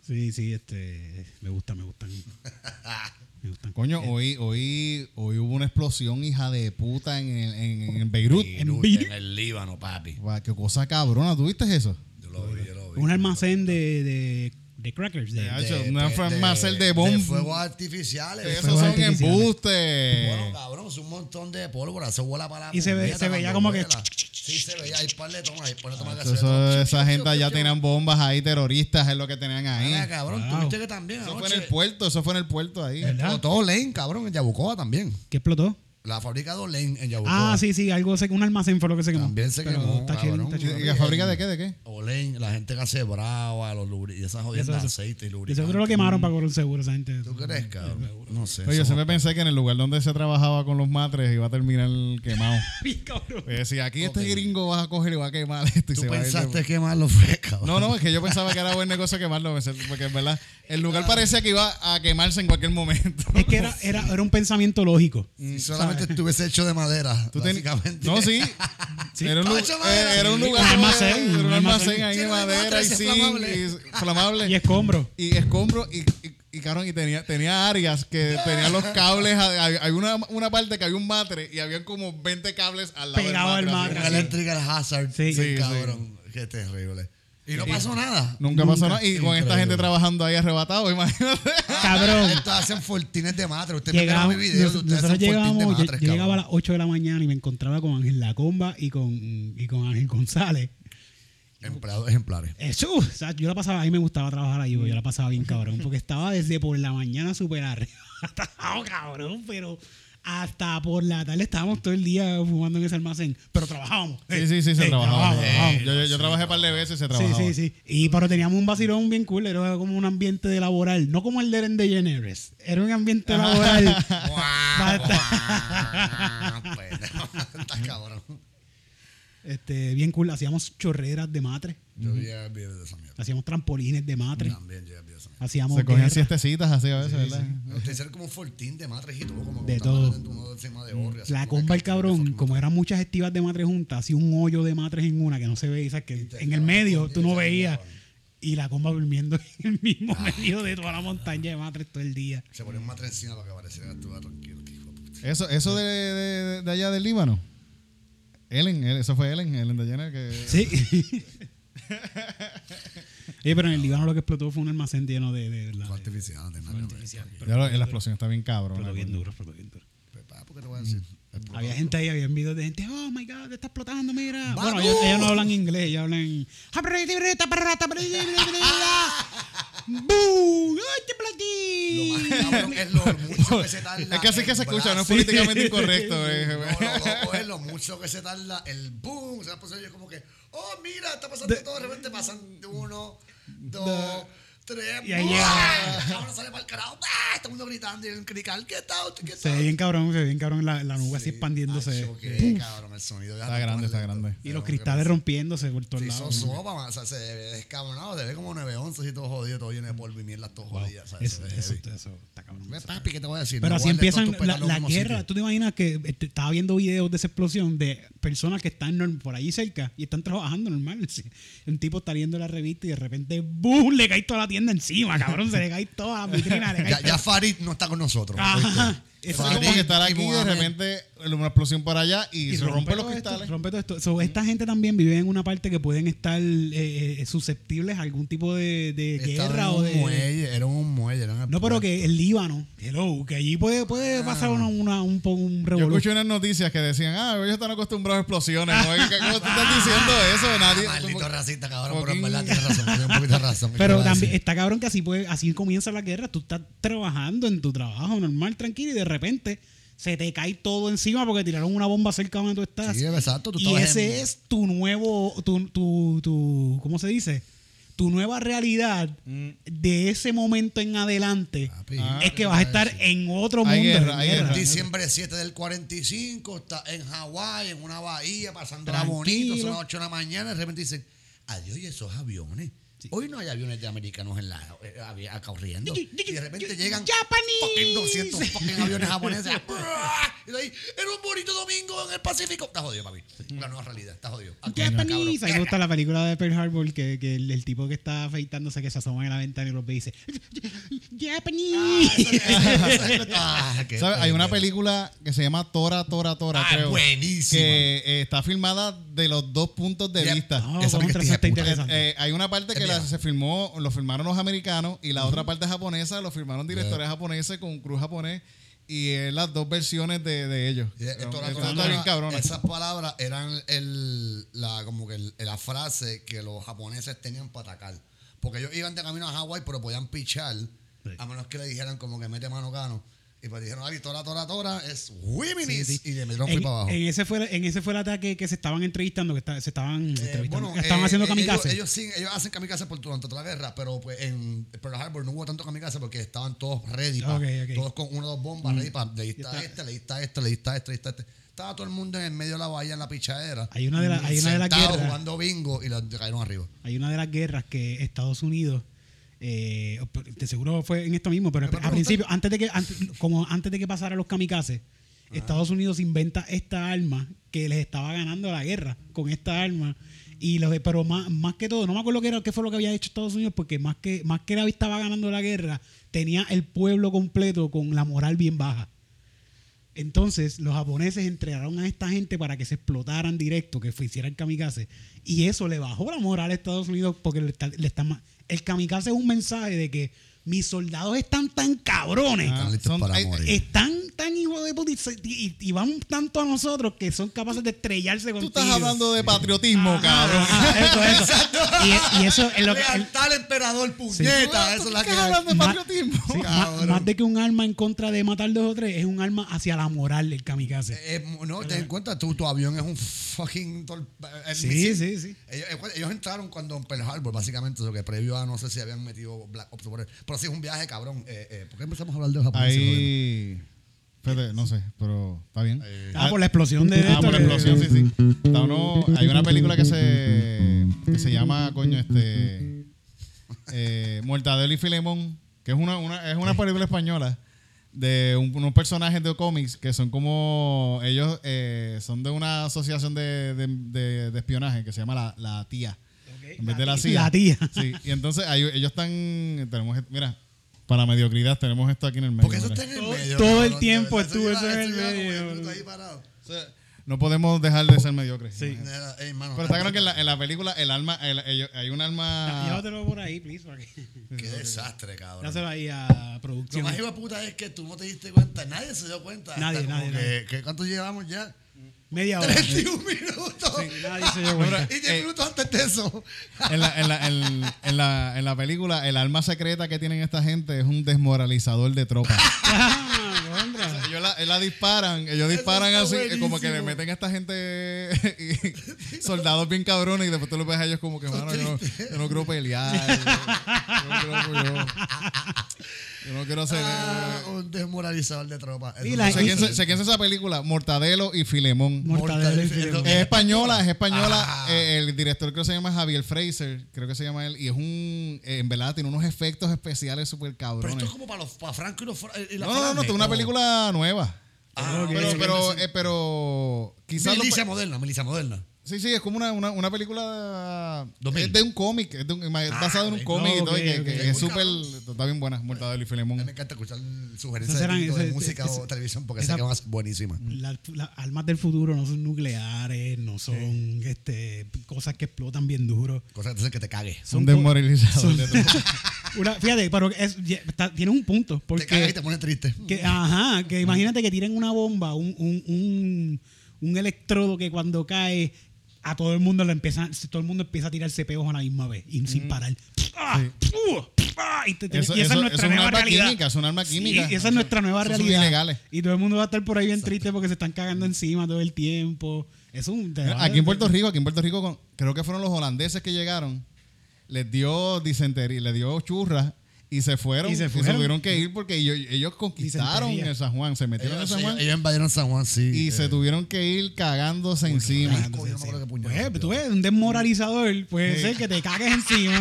Speaker 1: Sí, sí, este. Me gusta, me gustan.
Speaker 2: Coño, hoy, hoy, hoy hubo una explosión, hija de puta, en, el- en, en Beirut.
Speaker 1: En
Speaker 3: el Líbano, papi.
Speaker 2: Qué cosa cabrona, ¿tú viste eso?
Speaker 3: Yo lo vi, yo lo vi.
Speaker 1: Un almacén de, de, de crackers. De,
Speaker 2: De-
Speaker 1: de-
Speaker 2: una farmacia de bomb-
Speaker 3: De fuegos artificiales.
Speaker 2: Esos
Speaker 1: fuegos
Speaker 2: son
Speaker 1: artificiales.
Speaker 2: embustes.
Speaker 3: Bueno, cabrón, es un montón de pólvora. Se vuela para la
Speaker 1: Y se ve- se veía como que-.
Speaker 3: Sí, se veía ahí par de tomas. Ahí par de tomas de
Speaker 2: Eso- esa gente ya tenían bombas ahí, terroristas, es lo que tenían ahí.
Speaker 3: Mira, cabrón,
Speaker 1: Wow.
Speaker 3: tuviste que también.
Speaker 2: Eso fue
Speaker 3: anoche
Speaker 2: en el puerto, eso fue en el puerto ahí.
Speaker 1: ¿Verdad?
Speaker 3: Todo Lane, cabrón, en Yabucoa también.
Speaker 1: ¿Qué explotó?
Speaker 3: La fábrica de Olane en Yabucoa.
Speaker 1: Ah, sí, sí, algo, se- un almacén fue lo que se quemó.
Speaker 3: También se
Speaker 1: Pero
Speaker 3: quemó,
Speaker 1: Está chido,
Speaker 3: cabrón.
Speaker 1: está chido.
Speaker 2: ¿Y la fábrica de qué? ¿De qué?
Speaker 3: Olane, la gente que hace brava, los lubri y esas jodidas de
Speaker 1: Eso-
Speaker 3: aceite y lubricantes.
Speaker 1: seguro lo quemaron para cobrar un seguro esa gente.
Speaker 3: ¿Tú crees, cabrón? No sé.
Speaker 2: Oye, yo
Speaker 3: eso-
Speaker 2: siempre pensé que en el lugar donde se trabajaba con los matres iba a terminar quemado.
Speaker 1: Bien, cabrón.
Speaker 2: Si aquí este gringo vas a coger y va a quemar esto y
Speaker 3: ¿Tú
Speaker 2: se va a
Speaker 3: pensaste que mal lo fue, cabrón?
Speaker 2: No, no, es que yo pensaba que era buen negocio quemarlo, porque en verdad el lugar parecía que iba a quemarse en cualquier momento.
Speaker 1: Es que era, era, era un pensamiento lógico.
Speaker 3: Si solamente estuviese hecho de madera,
Speaker 2: Tú ten-
Speaker 3: básicamente.
Speaker 2: No, sí. Era, un, eh, era un
Speaker 3: sí.
Speaker 2: lugar.
Speaker 1: Un almacén,
Speaker 2: Era un almacén ahí de madera y zinc
Speaker 3: flamable.
Speaker 2: y flamable.
Speaker 1: Y escombro.
Speaker 2: y escombros y, y, y, cabrón, y tenía, tenía áreas que tenían los cables. Hay, una, una parte que había un matre y habían como 20 cables al lado
Speaker 1: Pegado al
Speaker 2: del
Speaker 1: matre,
Speaker 2: así.
Speaker 1: así.
Speaker 3: electrical hazard.
Speaker 1: Sí.
Speaker 3: Sí,
Speaker 2: Sí,
Speaker 3: cabrón. Qué terrible. Y no pasó nada.
Speaker 2: Nunca pasó nada. Y con esta gente trabajando ahí arrebatado, imagínate.
Speaker 1: Cabrón.
Speaker 3: Estos hacen fortines de matre. Usted me
Speaker 1: Llegamos,
Speaker 3: graba mi video.
Speaker 1: nos-
Speaker 3: Ustedes
Speaker 1: nosotros
Speaker 3: hacen fortín de matres,
Speaker 1: yo llegaba a las 8 de la mañana y me encontraba con Ángel Lacomba y con, y con Ángel González.
Speaker 3: Empleados ejemplares.
Speaker 1: Eso, o sea, yo la pasaba, a mí me gustaba trabajar ahí, yo la pasaba bien cabrón, porque estaba desde por la mañana súper arrebatado, cabrón, pero hasta por la tarde estábamos todo el día fumando en ese almacén, pero trabajábamos.
Speaker 2: Sí, sí, sí, se
Speaker 1: Eh,
Speaker 2: trabajaba. Eh, yo, yo, yo trabajé un par de veces y se
Speaker 1: Sí,
Speaker 2: trabajaba.
Speaker 1: sí, sí. Y pero teníamos un vacilón bien cool, era como un ambiente de laboral, no como el de Ellen DeGeneres, era un ambiente laboral.
Speaker 3: Pues, Estás cabrón.
Speaker 1: este, bien cool, hacíamos chorreras de matre,
Speaker 3: Yo vi el video de esa mierda.
Speaker 1: hacíamos trampolines de matre,
Speaker 3: También yo de
Speaker 1: hacíamos
Speaker 2: Se cogían
Speaker 1: guerra.
Speaker 2: siestecitas así a veces, ¿verdad?
Speaker 3: Ustedes hicieron como un fortín de matres y todo, como
Speaker 1: De todo.
Speaker 3: de así,
Speaker 1: La comba el cabrón, como eran muchas estivas de matres juntas, hacía un hoyo de matres en una que no se veía, que en el medio tú no veías. Y la comba durmiendo en el mismo medio de toda la montaña de matres todo el día.
Speaker 3: Se ponía un matre encima para que pareciera estuviera tranquilo. que hijo de puta.
Speaker 2: Eso, eso de, de, de allá del Líbano. Ellen, él- eso fue Ellen, Ellen DeGeneres que...
Speaker 1: Sí. Oye, pero en el Líbano lo que explotó fue un almacén lleno de. de, de-
Speaker 3: artificial, tiene nada
Speaker 2: la explosión está bien cabrón.
Speaker 1: explotó bien duro, explotó bien duro.
Speaker 3: Pues, ¿por qué te voy a decir? Explotó.
Speaker 1: Había gente ahí, había videos de gente, oh my god, está explotando, mira.
Speaker 3: ¡Vamos!
Speaker 1: Bueno, ellos, ellos no hablan inglés, ellos hablan. ¡Boom! ¡Ay, te
Speaker 3: Lo más
Speaker 1: platí!
Speaker 3: cabrón es lo mucho que se tarda.
Speaker 2: Es que así que se escucha, no es políticamente incorrecto. eh.
Speaker 3: No, es lo mucho que se tarda el boom. Se va a pasar yo como que, oh, mira, está pasando todo. De repente pasan uno, dos, tres.
Speaker 1: Y ahí
Speaker 3: ¡buah!
Speaker 1: llega.
Speaker 3: Cabrón, sale para el carajo. ¡ah! Todo el mundo gritando y el crical, ¿qué tal? ¿Qué
Speaker 1: Se ve bien cabrón, se ve bien cabrón la, la nube así expandiéndose.
Speaker 3: Acho, qué cabrón, el sonido. ya
Speaker 2: Está grande, está grande.
Speaker 1: Y los cristales rompiéndose por todos
Speaker 3: Se hizo
Speaker 1: lados.
Speaker 3: sopa, man. O sea, se ve descabronado. Se ve como 911 y todo jodido, todo lleno de polvo y mierda, todo jodido. o sea,
Speaker 1: Eso, eso, eso está cabrón.
Speaker 3: Ve, papi, ¿qué te voy a decir?
Speaker 1: Pero
Speaker 3: No
Speaker 1: así empiezan la, la guerra.
Speaker 3: sitio.
Speaker 1: ¿Tú te imaginas que este, estaba viendo videos de esa explosión de personas que están por ahí cerca y están trabajando normal? Un tipo está leyendo la revista y de repente ¡boom! Le cae toda la tienda encima, cabrón. Se le cae toda la vitrina. le cae
Speaker 3: Ya, ya. Farid no está con nosotros.
Speaker 1: Ajá.
Speaker 2: Es como que estar
Speaker 3: y
Speaker 2: aquí y de repente una explosión por allá y, se rompen los
Speaker 1: esto,
Speaker 2: cristales.
Speaker 1: rompe todo esto. So, esta gente también vive en una parte que pueden estar eh, eh, susceptibles a algún tipo de, guerra
Speaker 3: en
Speaker 1: o
Speaker 3: un
Speaker 1: de.
Speaker 3: muelle, era un muelle. Era el
Speaker 1: No, pero que el Líbano, hello, que allí puede, puede pasar una, una- un, un
Speaker 2: Yo
Speaker 1: revolú.
Speaker 2: escuché unas noticias que decían, ah, ellos están acostumbrados a explosiones. ¿no? ¿Qué- ¿Cómo tú estás diciendo eso? Nadie.
Speaker 3: Ah, Maldito racista, cabrón, pero en verdad tienes razón. Un poquito de razón. ¿qué te
Speaker 1: Pero también está cabrón que así puede, así comienza la guerra. Tú estás trabajando en tu trabajo normal, tranquilo, y de repente se te cae todo encima porque tiraron una bomba cerca donde tú estás.
Speaker 3: Sí, exacto. Tú
Speaker 1: y ese
Speaker 3: en-
Speaker 1: es tu nuevo, tu, tu, tu, ¿cómo se dice? Tu nueva realidad
Speaker 2: Mm.
Speaker 1: de ese momento en adelante
Speaker 2: Ah,
Speaker 1: es que vas a estar en otro
Speaker 2: Hay
Speaker 1: mundo.
Speaker 2: guerra, hay
Speaker 1: guerra.
Speaker 3: Diciembre 7 del 45, está en Hawái, en una bahía, pasándola
Speaker 1: Tranquilo.
Speaker 3: bonito, son las 8 de la mañana, y de repente dicen, adiós, y esos aviones. Hoy no hay aviones de americanos en la eh, corriendo. Y de repente llegan fucking 200 fucking aviones japoneses. y de ahí, era un bonito domingo en el Pacífico. Está jodido, papi. La nueva realidad, está jodido. Aquí,
Speaker 1: Japanese.
Speaker 3: cabrón.
Speaker 1: A mí me gusta la película de Pearl Harbor que, que el, el tipo que está afeitándose que se asoma en la ventana y los ve y dice Japanese.
Speaker 3: Ah,
Speaker 2: ¿Sabes? Hay una película que se llama Tora, Tora, Tora,
Speaker 3: Ah,
Speaker 2: creo.
Speaker 3: buenísima.
Speaker 2: Que eh, está filmada de los dos puntos de vista.
Speaker 1: No,
Speaker 3: Esa
Speaker 1: está interesante.
Speaker 2: Eh, hay una parte
Speaker 3: Es
Speaker 2: que la-
Speaker 3: vieja.
Speaker 2: se filmó, lo filmaron los americanos y la otra parte japonesa lo filmaron directores japoneses con crew japonés y es las dos versiones de, de ellos.
Speaker 3: Y esto era
Speaker 2: bien.
Speaker 3: Esas palabras eran el, la, como que el- la frase que los japoneses tenían para atacar. Porque ellos iban de camino a Hawái, pero podían pichar, a menos que le dijeran como que mete mano cano. Y pues dijeron, ay, tora, tora, tora, es Wiminis.
Speaker 1: Sí, sí.
Speaker 3: Y le metieron
Speaker 1: En,
Speaker 3: para abajo.
Speaker 1: en ese fue, en ese fue el ataque que se estaban entrevistando, que está- se estaban
Speaker 3: Eh,
Speaker 1: entrevistando,
Speaker 3: bueno,
Speaker 1: estaban
Speaker 3: eh,
Speaker 1: haciendo
Speaker 3: eh,
Speaker 1: kamikaze.
Speaker 3: Ellos, ellos, sí, ellos hacen kamikaze por durante toda la guerra, pero pues en Pearl Harbor no hubo tanto kamikaze porque estaban todos ready, pa-
Speaker 1: Ok, ok.
Speaker 3: todos con una o dos bombas ready para le
Speaker 1: Ya
Speaker 3: diste a
Speaker 1: está.
Speaker 3: este, le diste a este, le diste a este, le diste a este. Estaba todo el mundo en el medio de la bahía en la pichadera.
Speaker 1: Hay una de la- hay una de las guerras.
Speaker 3: jugando bingo y los cayeron arriba.
Speaker 1: Hay una de las guerras que Estados Unidos, eh, de seguro fue en esto mismo, pero
Speaker 3: ¿Me puedes
Speaker 1: al
Speaker 3: preguntar?
Speaker 1: principio, antes de que, antes, como antes de que pasara los kamikazes, Estados Unidos inventa esta arma que les estaba ganando la guerra con esta arma. Y los, pero más, más que todo, no me acuerdo qué, era, qué fue lo que había hecho Estados Unidos, porque más que, más que la estaba ganando la guerra, tenía el pueblo completo con la moral bien baja. Entonces, los japoneses entregaron a esta gente para que se explotaran directo, que hiciera el kamikaze. Y eso le bajó la moral a Estados Unidos porque le está, le el kamikaze es un mensaje de que mis soldados están tan cabrones,
Speaker 3: Están listos
Speaker 2: son-
Speaker 3: para morir.
Speaker 1: están y, se- y- y van tanto a nosotros que son capaces de estrellarse
Speaker 2: Tú
Speaker 1: contigo.
Speaker 2: estás hablando de patriotismo,
Speaker 1: Ajá,
Speaker 2: cabrón.
Speaker 1: ajá, eso, eso. Y, y eso es lo que... el-
Speaker 3: Lealtad al emperador,
Speaker 2: ¿Tú
Speaker 3: puñeta. Eso es la que
Speaker 2: estás hablando de patriotismo?
Speaker 1: Sí, más, de que un arma en contra de matar dos o tres, es un arma hacia la moral del kamikaze.
Speaker 3: Eh, no, ten en cuenta, tu, tu avión es un fucking. el
Speaker 1: Sí,
Speaker 3: misil.
Speaker 1: sí, sí.
Speaker 3: Ellos, ellos entraron cuando en Pearl Harbor, básicamente, eso que previo a no sé si habían metido Black Ops por Pero sí es un viaje, cabrón. Eh, eh, ¿Por qué empezamos a hablar de los japoneses?
Speaker 2: Ahí. Espérate, no sé, pero está bien.
Speaker 1: Ah, por la explosión de
Speaker 2: Ah,
Speaker 1: esto
Speaker 2: por la explosión, sí, sí. Está uno- hay una película que se, que se llama, coño, este. Eh, Mortadelo y Filemón, que es una, una- es una película española de un- unos personajes de cómics que son como. Ellos eh, son de una asociación de, de- de- de espionaje que se llama La, La Tía. En vez de la CIA.
Speaker 1: La tía.
Speaker 2: Sí, y entonces ahí ellos están. Tenemos, mira, para mediocridad, tenemos esto aquí en el medio.
Speaker 3: Porque eso
Speaker 2: mira.
Speaker 3: está en el
Speaker 1: Todo-
Speaker 3: medio.
Speaker 1: todo el tiempo estuvo eso en el medio,
Speaker 3: 10 minutos
Speaker 1: bro.
Speaker 3: ahí parado.
Speaker 2: O sea, no podemos dejar de ser mediocres.
Speaker 1: Sí.
Speaker 3: Mano,
Speaker 2: Pero está claro que en la, en la película el alma, el- hay un alma.
Speaker 1: Llévatelo por ahí, please.
Speaker 3: Qué desastre, cabrón.
Speaker 1: Dáselo ahí a
Speaker 3: Lo
Speaker 1: producción.
Speaker 3: más hijo de puta es que tú no te diste cuenta, nadie se dio cuenta.
Speaker 1: Nadie, nadie,
Speaker 3: que-
Speaker 1: nadie.
Speaker 3: que ¿Cuánto llevamos ya?
Speaker 1: Media hora.
Speaker 3: 31 minutos.
Speaker 1: Nadie se dio cuenta.
Speaker 3: Y 10
Speaker 2: Eh,
Speaker 3: minutos antes de eso.
Speaker 2: En la, en, la, en, en la, en la película, el alma secreta que tienen esta gente es un desmoralizador de tropas. Ellos la, la disparan, ellos disparan así, como que le meten a esta gente y- soldados bien cabrones y después tú lo ves a ellos como que, mano, yo, no- yo no quiero pelear. Yo, no quiero, yo, no quiero hacer...
Speaker 3: Ah, un desmoralizador de tropa.
Speaker 1: Y
Speaker 3: no
Speaker 1: la-
Speaker 3: se
Speaker 2: ¿Se quién, es esa película? Mortadelo y Filemón.
Speaker 1: Mortadelo y Filemón.
Speaker 2: Es española, es española.
Speaker 3: Ah.
Speaker 2: Eh, el director creo que se llama Javier Fraser, creo que se llama él. Y es un, eh, en verdad, tiene unos efectos especiales súper
Speaker 3: Pero esto
Speaker 2: cabrones.
Speaker 3: es como para, los, para Franco y, los, y la
Speaker 2: No, no, no, es una
Speaker 3: ¿o?
Speaker 2: película nueva.
Speaker 3: Ah,
Speaker 1: Ok.
Speaker 2: Pero,
Speaker 3: ok.
Speaker 2: pero, eh, pero quizás...
Speaker 3: Milicia moderna, milicia moderna.
Speaker 2: Sí, sí, es como una, una, una película...
Speaker 3: 2000.
Speaker 2: Es de un cómic, es de un- es basado en un cómic y todo, y que,
Speaker 1: ok,
Speaker 2: que
Speaker 1: ok.
Speaker 2: es súper... Está bien buena, Mortadelo y
Speaker 3: A
Speaker 2: Filemón.
Speaker 3: mí me encanta escuchar sugerencias de, tipo de
Speaker 1: ese-
Speaker 3: música
Speaker 1: ese-
Speaker 3: o televisión porque
Speaker 1: esa-
Speaker 3: sé que van a ser buenísimas.
Speaker 1: Las las armas del futuro no son nucleares, no son este, cosas que explotan bien duro.
Speaker 3: Cosas que te que te cagues.
Speaker 1: Son co-
Speaker 2: desmoralizador
Speaker 1: son-
Speaker 2: de tropas.
Speaker 1: Una- fíjate, pero es, está- tiene un punto.
Speaker 3: Te cagas y
Speaker 1: Porque,
Speaker 3: te pones triste.
Speaker 1: que, ajá, que imagínate que tienen una bomba, un, un, un, un electrodo que cuando cae a todo el mundo le empieza, todo el mundo empieza a tirarse peos a la misma vez y sin parar. ¡Ah! Y, te-
Speaker 2: Eso,
Speaker 1: y esa
Speaker 2: eso-
Speaker 1: es nuestra nueva
Speaker 2: arma
Speaker 1: realidad.
Speaker 2: química, es un arma
Speaker 1: Sí,
Speaker 2: química.
Speaker 1: esa es nuestra nueva
Speaker 2: Esos
Speaker 1: realidad. Y todo el mundo va a estar por ahí bien triste porque se están cagando encima todo el tiempo. Es un.
Speaker 2: Aquí en Puerto Rico, aquí en Puerto Rico, creo que fueron los holandeses que llegaron, les dio disentería, les dio churras y se fueron.
Speaker 1: Y
Speaker 2: Y
Speaker 1: se
Speaker 2: se, tuvieron que ir porque ellos, ellos conquistaron el San Juan, se metieron
Speaker 3: Ellos,
Speaker 2: en San Juan
Speaker 3: ellos invadieron San Juan, sí.
Speaker 2: y
Speaker 3: eh,
Speaker 2: se tuvieron que ir cagándose encima.
Speaker 3: yo no acuerdo qué puñal.
Speaker 1: Pues, tú ves, un desmoralizador puede ser que te cagues encima.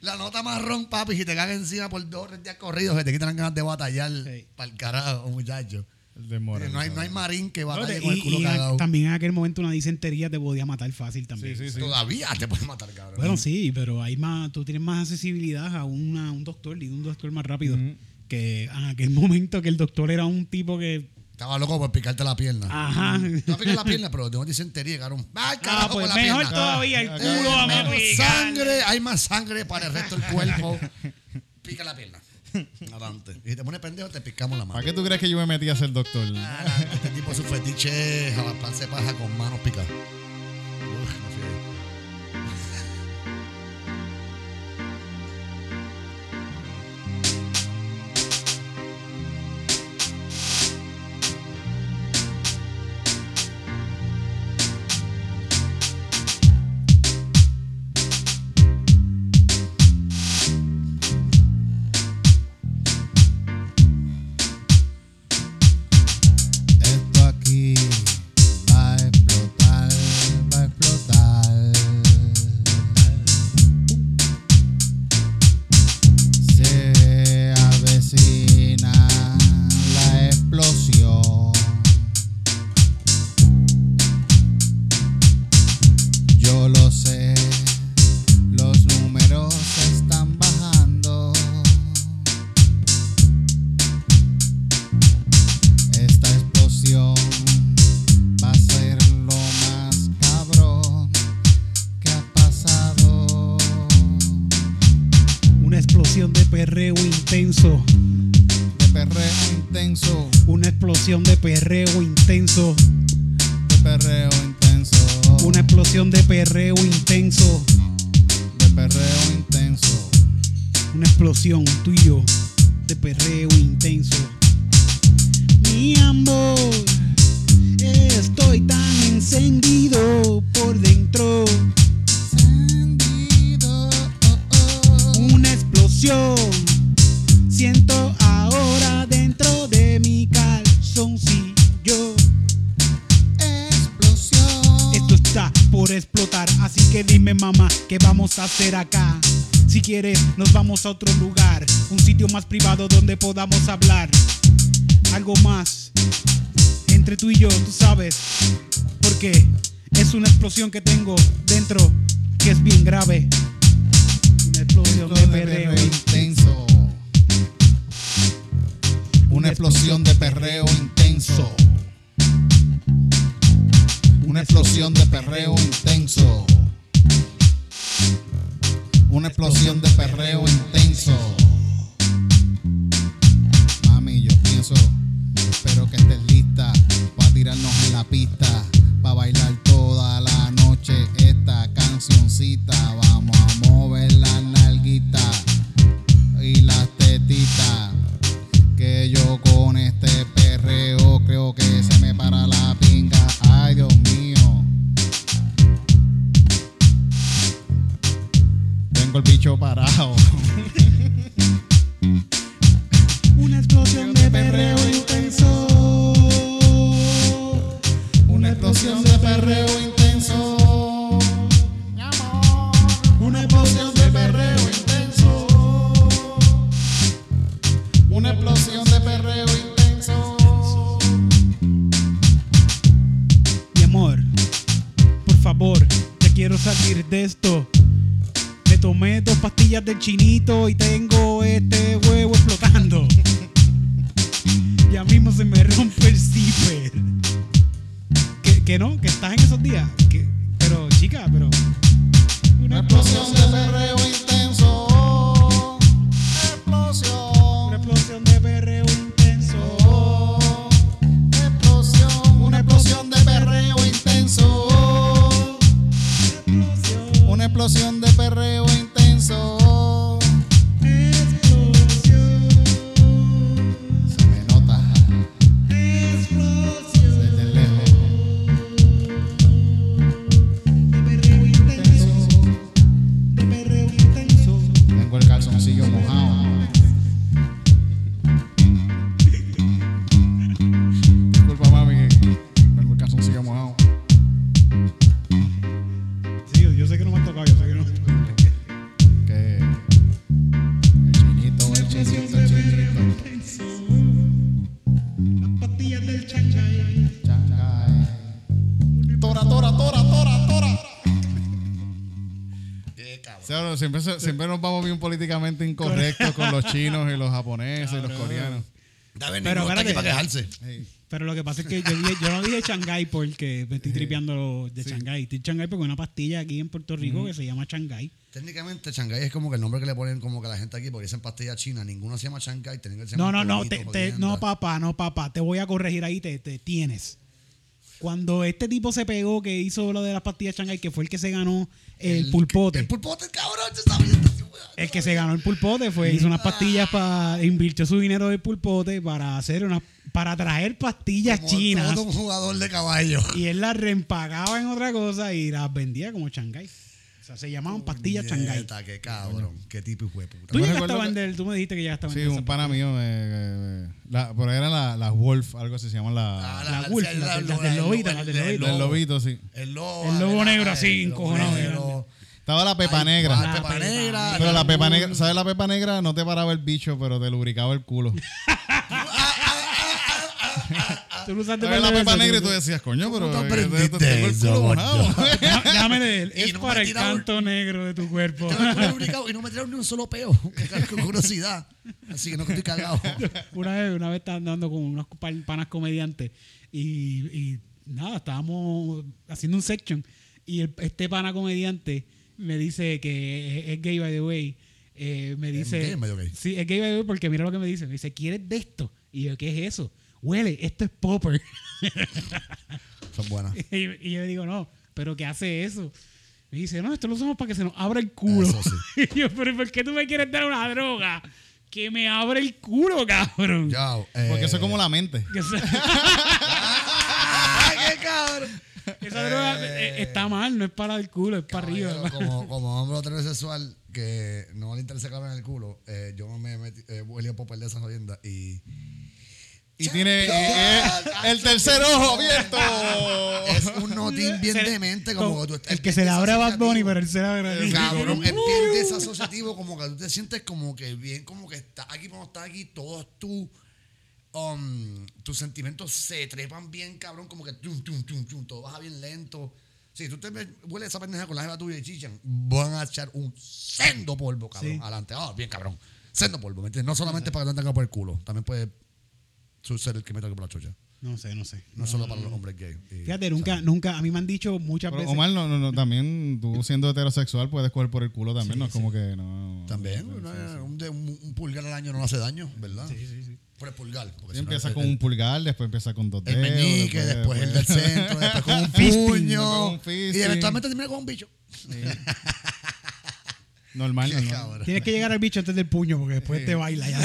Speaker 3: La nota marrón, papi, si te cagas encima por dos tres días corridos, que te quitan las ganas de batallar
Speaker 1: Sí.
Speaker 3: para el carajo, muchacho.
Speaker 2: El
Speaker 3: No hay, no hay marín que batalle
Speaker 1: te-
Speaker 3: con el culo
Speaker 1: y a-
Speaker 3: cagado.
Speaker 1: también en aquel momento una disentería te podía matar fácil también.
Speaker 2: Sí, sí, sí.
Speaker 3: Todavía te puede matar, cabrón.
Speaker 1: Bueno, sí, pero hay más, tú tienes más accesibilidad a una, un doctor y un doctor más rápido. Que en aquel momento que el doctor era un tipo que.
Speaker 3: Estaba loco por picarte la pierna.
Speaker 1: Ajá.
Speaker 3: No picar la pierna, pero tengo disentería, cabrón. ¡Ay, carajo,
Speaker 1: Ah, pues
Speaker 3: con la
Speaker 1: mejor
Speaker 3: pierna!
Speaker 1: todavía, el
Speaker 2: Ah,
Speaker 1: culo
Speaker 3: Eh,
Speaker 1: a
Speaker 3: menos sangre, hay más sangre para el resto del cuerpo. Pica la pierna. Adelante. Y si te pones pendejo, te picamos la mano.
Speaker 2: ¿Para qué tú crees que yo me metí a ser doctor?
Speaker 3: Adelante. Este tipo su fetiche es jalaparse paja con manos picadas.
Speaker 1: Por explotar, así que dime mamá, ¿qué vamos a hacer acá? Si quieres, nos vamos a otro lugar, un sitio más privado donde podamos hablar. Algo más entre tú y yo, tú sabes, porque es una explosión que tengo dentro que es bien grave. Una explosión de perreo
Speaker 2: intenso. Una explosión de perreo intenso. Una explosión de perreo intenso. Una explosión de perreo intenso. Mami, yo pienso, espero que estés lista para tirarnos en la pista, para bailar toda
Speaker 1: pastillas del
Speaker 2: siempre, siempre nos vamos bien políticamente incorrectos con los chinos y los japoneses y los coreanos.
Speaker 1: Pero espérate.
Speaker 3: para quejarse.
Speaker 2: Hey,
Speaker 1: Pero lo que pasa es que yo, dije- yo no dije Shanghai porque me estoy tripeando de Shanghai. Estoy Shanghai porque hay una pastilla aquí en Puerto Rico que se llama Shanghai.
Speaker 3: Técnicamente, Shanghái es como que el nombre que le ponen como que a la gente aquí porque dicen pastilla china. Ninguno se llama que se
Speaker 1: No,
Speaker 3: llama
Speaker 1: no, no, te- no, papá, no, papá. Te voy a corregir ahí, te, te tienes. Cuando este tipo se pegó, que hizo lo de las pastillas Shanghai, que fue el que se ganó el, pulpote.
Speaker 3: El pulpote, cabrón. Yo sabía.
Speaker 1: El que se ganó el pulpote fue, hizo unas pastillas para, invirtió su dinero del pulpote para hacer una, para traer pastillas
Speaker 3: Como
Speaker 1: chinas.
Speaker 3: Todo un jugador de caballo.
Speaker 1: Y él las reempagaba en otra cosa y las vendía como Shanghai. Sea, se llamaban pastillas.
Speaker 3: Nieta, Qué cabrón. Qué tipo de puta.
Speaker 1: Tú llegaste a vender, tú me dijiste que llegaste a
Speaker 2: Sí, un pana mío, eh, eh, la, por ahí eran las las Wolf, algo así se llaman
Speaker 3: Ah,
Speaker 2: la,
Speaker 1: la Wolf, las del
Speaker 3: el-
Speaker 1: lobito,
Speaker 3: el-
Speaker 1: del lobito.
Speaker 2: sí.
Speaker 3: El lobo.
Speaker 1: El lobo negro así, encojonado.
Speaker 2: Estaba la pepa
Speaker 3: Ay,
Speaker 2: negra.
Speaker 3: La
Speaker 1: La
Speaker 3: pepa negra.
Speaker 2: Pero la pepa negra, ¿sabes la pepa negra? No te paraba el bicho, pero te lubricaba el culo.
Speaker 1: Tú lo usaste
Speaker 2: ¿Sabes
Speaker 1: para
Speaker 2: la pepa negra y
Speaker 1: tú-
Speaker 2: decías, coño, pero
Speaker 3: ¿Cómo tú
Speaker 2: eh, te- te-
Speaker 3: aprendiste
Speaker 2: tengo el culo.
Speaker 1: Déjame- leer. Es para el canto negro de tu cuerpo.
Speaker 3: Y no me tiraron ni un solo peo. Con curiosidad. Así que no que estoy cagado.
Speaker 1: una vez, una vez estaba andando con unos pa- panas comediantes y, y nada, estábamos haciendo un section y el- este pana comediante me dice que es, es gay, by the way, eh, me
Speaker 3: ¿Es
Speaker 1: dice.
Speaker 3: gay o medio gay?
Speaker 1: Sí, es gay by the way, porque mira lo que me dice. Me dice, ¿quieres de esto? Y yo, ¿qué es eso? Huele, esto es popper.
Speaker 3: Son buenas.
Speaker 1: y, y yo le digo, no, ¿pero qué hace eso? Me dice, no, esto lo usamos para que se nos abra el culo.
Speaker 3: Eso sí.
Speaker 1: y yo, pero ¿por qué tú me quieres dar una droga que me abre el culo, cabrón?
Speaker 3: Ya, eh,
Speaker 2: Porque eso es como la mente.
Speaker 3: ¡Ay, qué cabrón!
Speaker 1: esa droga eh, está mal, no es para el culo, es para arriba.
Speaker 3: Como, como hombre heterosexual que no le interesa cabrón en el culo, eh, yo me metí, eh, huele a popper de esa jodienda y
Speaker 2: Y tiene eh, eh, el tercer ojo abierto.
Speaker 3: es un notín bien demente como
Speaker 1: como
Speaker 3: que tú estás-
Speaker 1: el que se le abre a Bad Bunny, pero él se le abre.
Speaker 3: Cabrón, es bien desasociativo, como que tú te sientes como que bien, como que estás aquí, cuando estás aquí, todos tú, um, tus sentimientos se trepan bien, cabrón, como que tum, tum, tum, tum, todo baja bien lento. Si tú te hueles esa pendeja con la jeva tuya y chichan, van a echar un sendo polvo, cabrón,
Speaker 1: Sí.
Speaker 3: adelante. Ah, bien, cabrón. Sendo polvo, ¿me entiendes? No solamente para que te tenga por el culo, también puede ser el que mete por la chocha.
Speaker 1: No sé, no sé.
Speaker 3: No, solo para los hombres gays. Y-
Speaker 1: Fíjate, nunca, nunca, a mí me han dicho muchas
Speaker 2: Pero,
Speaker 1: veces.
Speaker 2: Omar, no, no, no, también tú siendo heterosexual puedes coger por el culo también, no es como que no.
Speaker 3: También,
Speaker 2: Sí, sí, sí.
Speaker 3: Un, pulgar al año no hace daño, ¿verdad?
Speaker 1: Sí, sí, sí.
Speaker 3: Por el pulgar. porque
Speaker 2: Sí,
Speaker 3: si no,
Speaker 2: empieza
Speaker 3: el-
Speaker 2: con
Speaker 3: el-
Speaker 2: un pulgar, después empieza con dos
Speaker 3: El
Speaker 2: dedos.
Speaker 3: meñique, después, el del centro, después con un puño.
Speaker 2: con un fisting.
Speaker 3: y eventualmente termina con un bicho.
Speaker 2: Normal,
Speaker 3: Qué
Speaker 2: normal.
Speaker 3: cabrón.
Speaker 1: Tienes que llegar al bicho antes del puño, porque después te baila ya.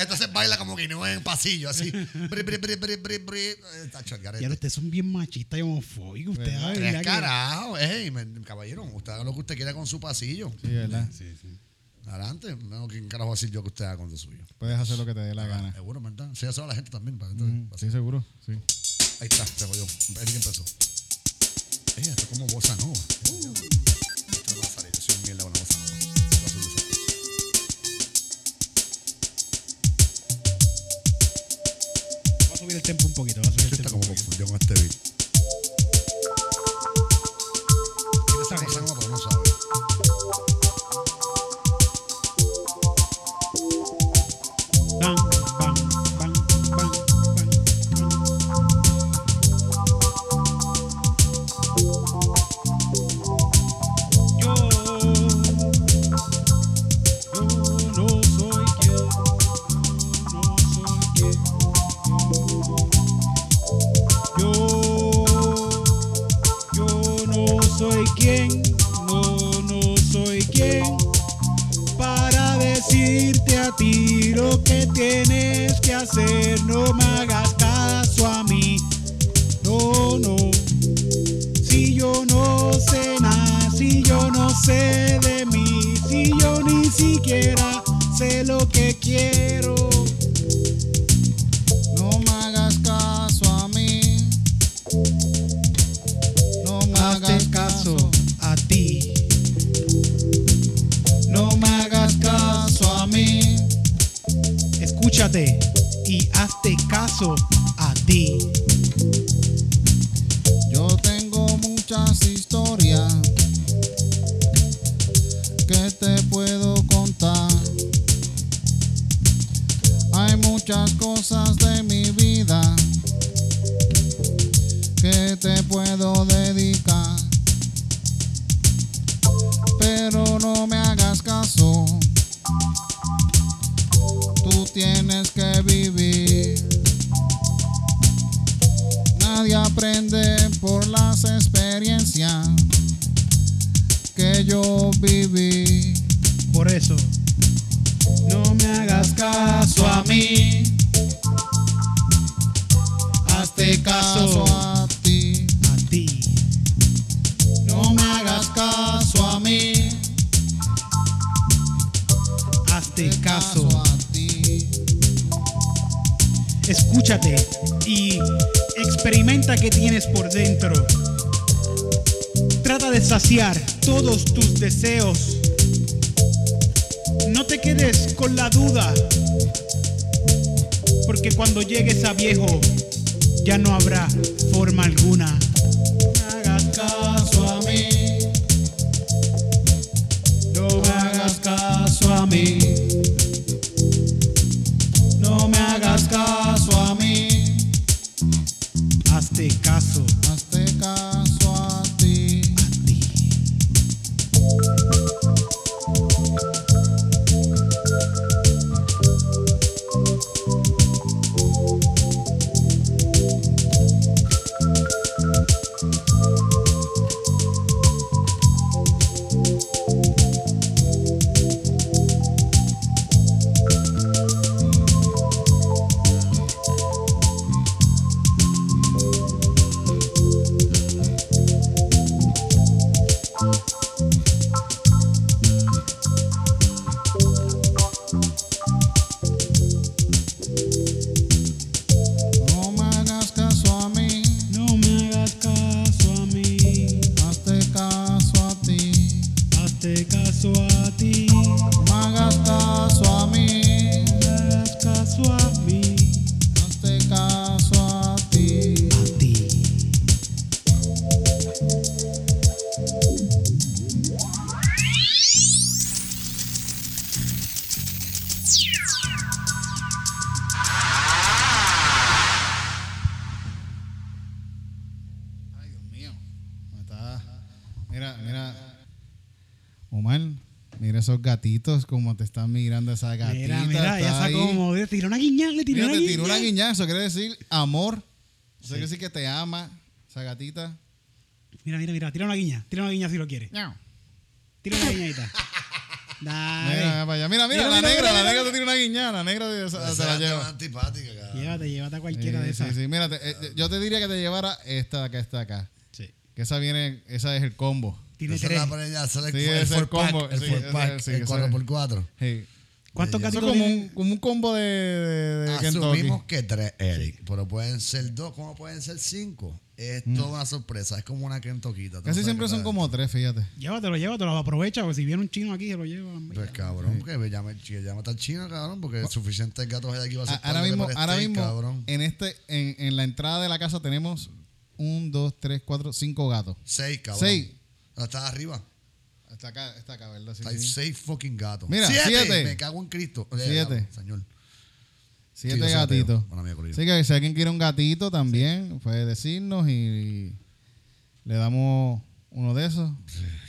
Speaker 3: Entonces baila como que no en pasillo, así. Bri, bri, bri, bri, bri, bri. Tacho, el.
Speaker 1: Ya ustedes son bien machistas y homofóbicos. Ustedes, ay,
Speaker 3: Tres
Speaker 1: ¿verdad que-
Speaker 3: carajo, ey, me- caballero, usted haga lo que usted quiera con su pasillo.
Speaker 2: Sí, ¿verdad?
Speaker 3: Adelante, no, ¿quién carajo decir yo que usted haga con lo suyo?
Speaker 2: Puedes hacer lo que te dé la gana.
Speaker 3: Seguro, ¿verdad? Sí, eso a la gente también. para-
Speaker 2: Mm,
Speaker 3: para-
Speaker 2: Sí, seguro. Sí.
Speaker 3: Ahí está, se jodió. Él que empezó. Ey, esto es como bossa nova. Esto
Speaker 1: subir el tempo un poquito. Va a subir el
Speaker 3: Está
Speaker 1: tempo
Speaker 3: como
Speaker 1: un poquito.
Speaker 3: este beat.
Speaker 2: Gatitos como te están mirando esa gatita.
Speaker 1: Mira, mira,
Speaker 2: ahí.
Speaker 1: sacó como. Le tiró una guiña, le tiró
Speaker 2: Mira,
Speaker 1: una
Speaker 2: te
Speaker 1: guiña.
Speaker 2: tiró una guiñazo, eso quiere decir amor. Eso quiere decir que te ama esa gatita.
Speaker 1: Mira, mira, mira, tira una guiña. Tira una guiña si lo quieres. Tira una guiñadita. Dale.
Speaker 2: Mira, para allá. mira, mira,
Speaker 1: Mira,
Speaker 2: la
Speaker 1: mira,
Speaker 2: negra,
Speaker 1: mira,
Speaker 2: la negra te tira una guiña, la negra te, se
Speaker 3: Esa
Speaker 2: se la
Speaker 3: es
Speaker 2: lleva.
Speaker 3: antipática, cabrón.
Speaker 1: Llévate, llévate a cualquiera de
Speaker 2: Sí,
Speaker 1: esas.
Speaker 2: sí, sí, mira, te- eh, yo te diría que te llevara esta de acá, esta de acá.
Speaker 1: Sí.
Speaker 2: Que esa viene, esa es el combo.
Speaker 1: Tiene
Speaker 3: Esa es
Speaker 1: tres.
Speaker 3: la para ella,
Speaker 2: Sí,
Speaker 3: el
Speaker 2: es el
Speaker 3: four pack,
Speaker 2: combo,
Speaker 3: el
Speaker 2: sí,
Speaker 3: pack,
Speaker 2: sí,
Speaker 3: el
Speaker 2: ese-
Speaker 3: 4x4.
Speaker 2: Sí.
Speaker 1: ¿Cuántos
Speaker 3: Eso
Speaker 2: Eso
Speaker 1: gatitos
Speaker 2: es como un, como un combo de, de, de
Speaker 3: Asumimos
Speaker 2: Kentucky.
Speaker 3: que tres, Eric, pero pueden ser dos, como pueden ser cinco. Es toda una sorpresa, es como una kentoquita.
Speaker 2: Casi siempre son
Speaker 3: tal.
Speaker 2: como tres, fíjate.
Speaker 1: Llévatelo, llévatelo, aprovecha, porque si viene un chino aquí, se lo lleva.
Speaker 3: Pues cabrón, que me llame, que llame al chino, cabrón, porque suficientes gatos hay aquí va a
Speaker 2: A-
Speaker 3: ser
Speaker 2: Ahora
Speaker 3: para
Speaker 2: mismo,
Speaker 3: que
Speaker 2: ahora
Speaker 3: presten,
Speaker 2: mismo
Speaker 3: cabrón.
Speaker 2: en este, en, en la entrada de la casa tenemos un, dos, tres, cuatro, cinco gatos.
Speaker 3: Seis, cabrón.
Speaker 2: Seis.
Speaker 3: Está arriba.
Speaker 2: Está acá, está acá, ¿verdad? Sí,
Speaker 3: Hay
Speaker 2: sí.
Speaker 3: seis fucking gatos.
Speaker 2: Mira,
Speaker 3: siete.
Speaker 2: siete.
Speaker 3: Me cago en Cristo. Oye,
Speaker 2: Siete.
Speaker 3: diablo, Señor.
Speaker 2: Siete
Speaker 3: Sí, yo soy
Speaker 2: gatitos.
Speaker 3: ateo. Bueno, mía, Corillo.
Speaker 2: Así que si alguien quiere un gatito también, puede decirnos y, le damos uno de esos.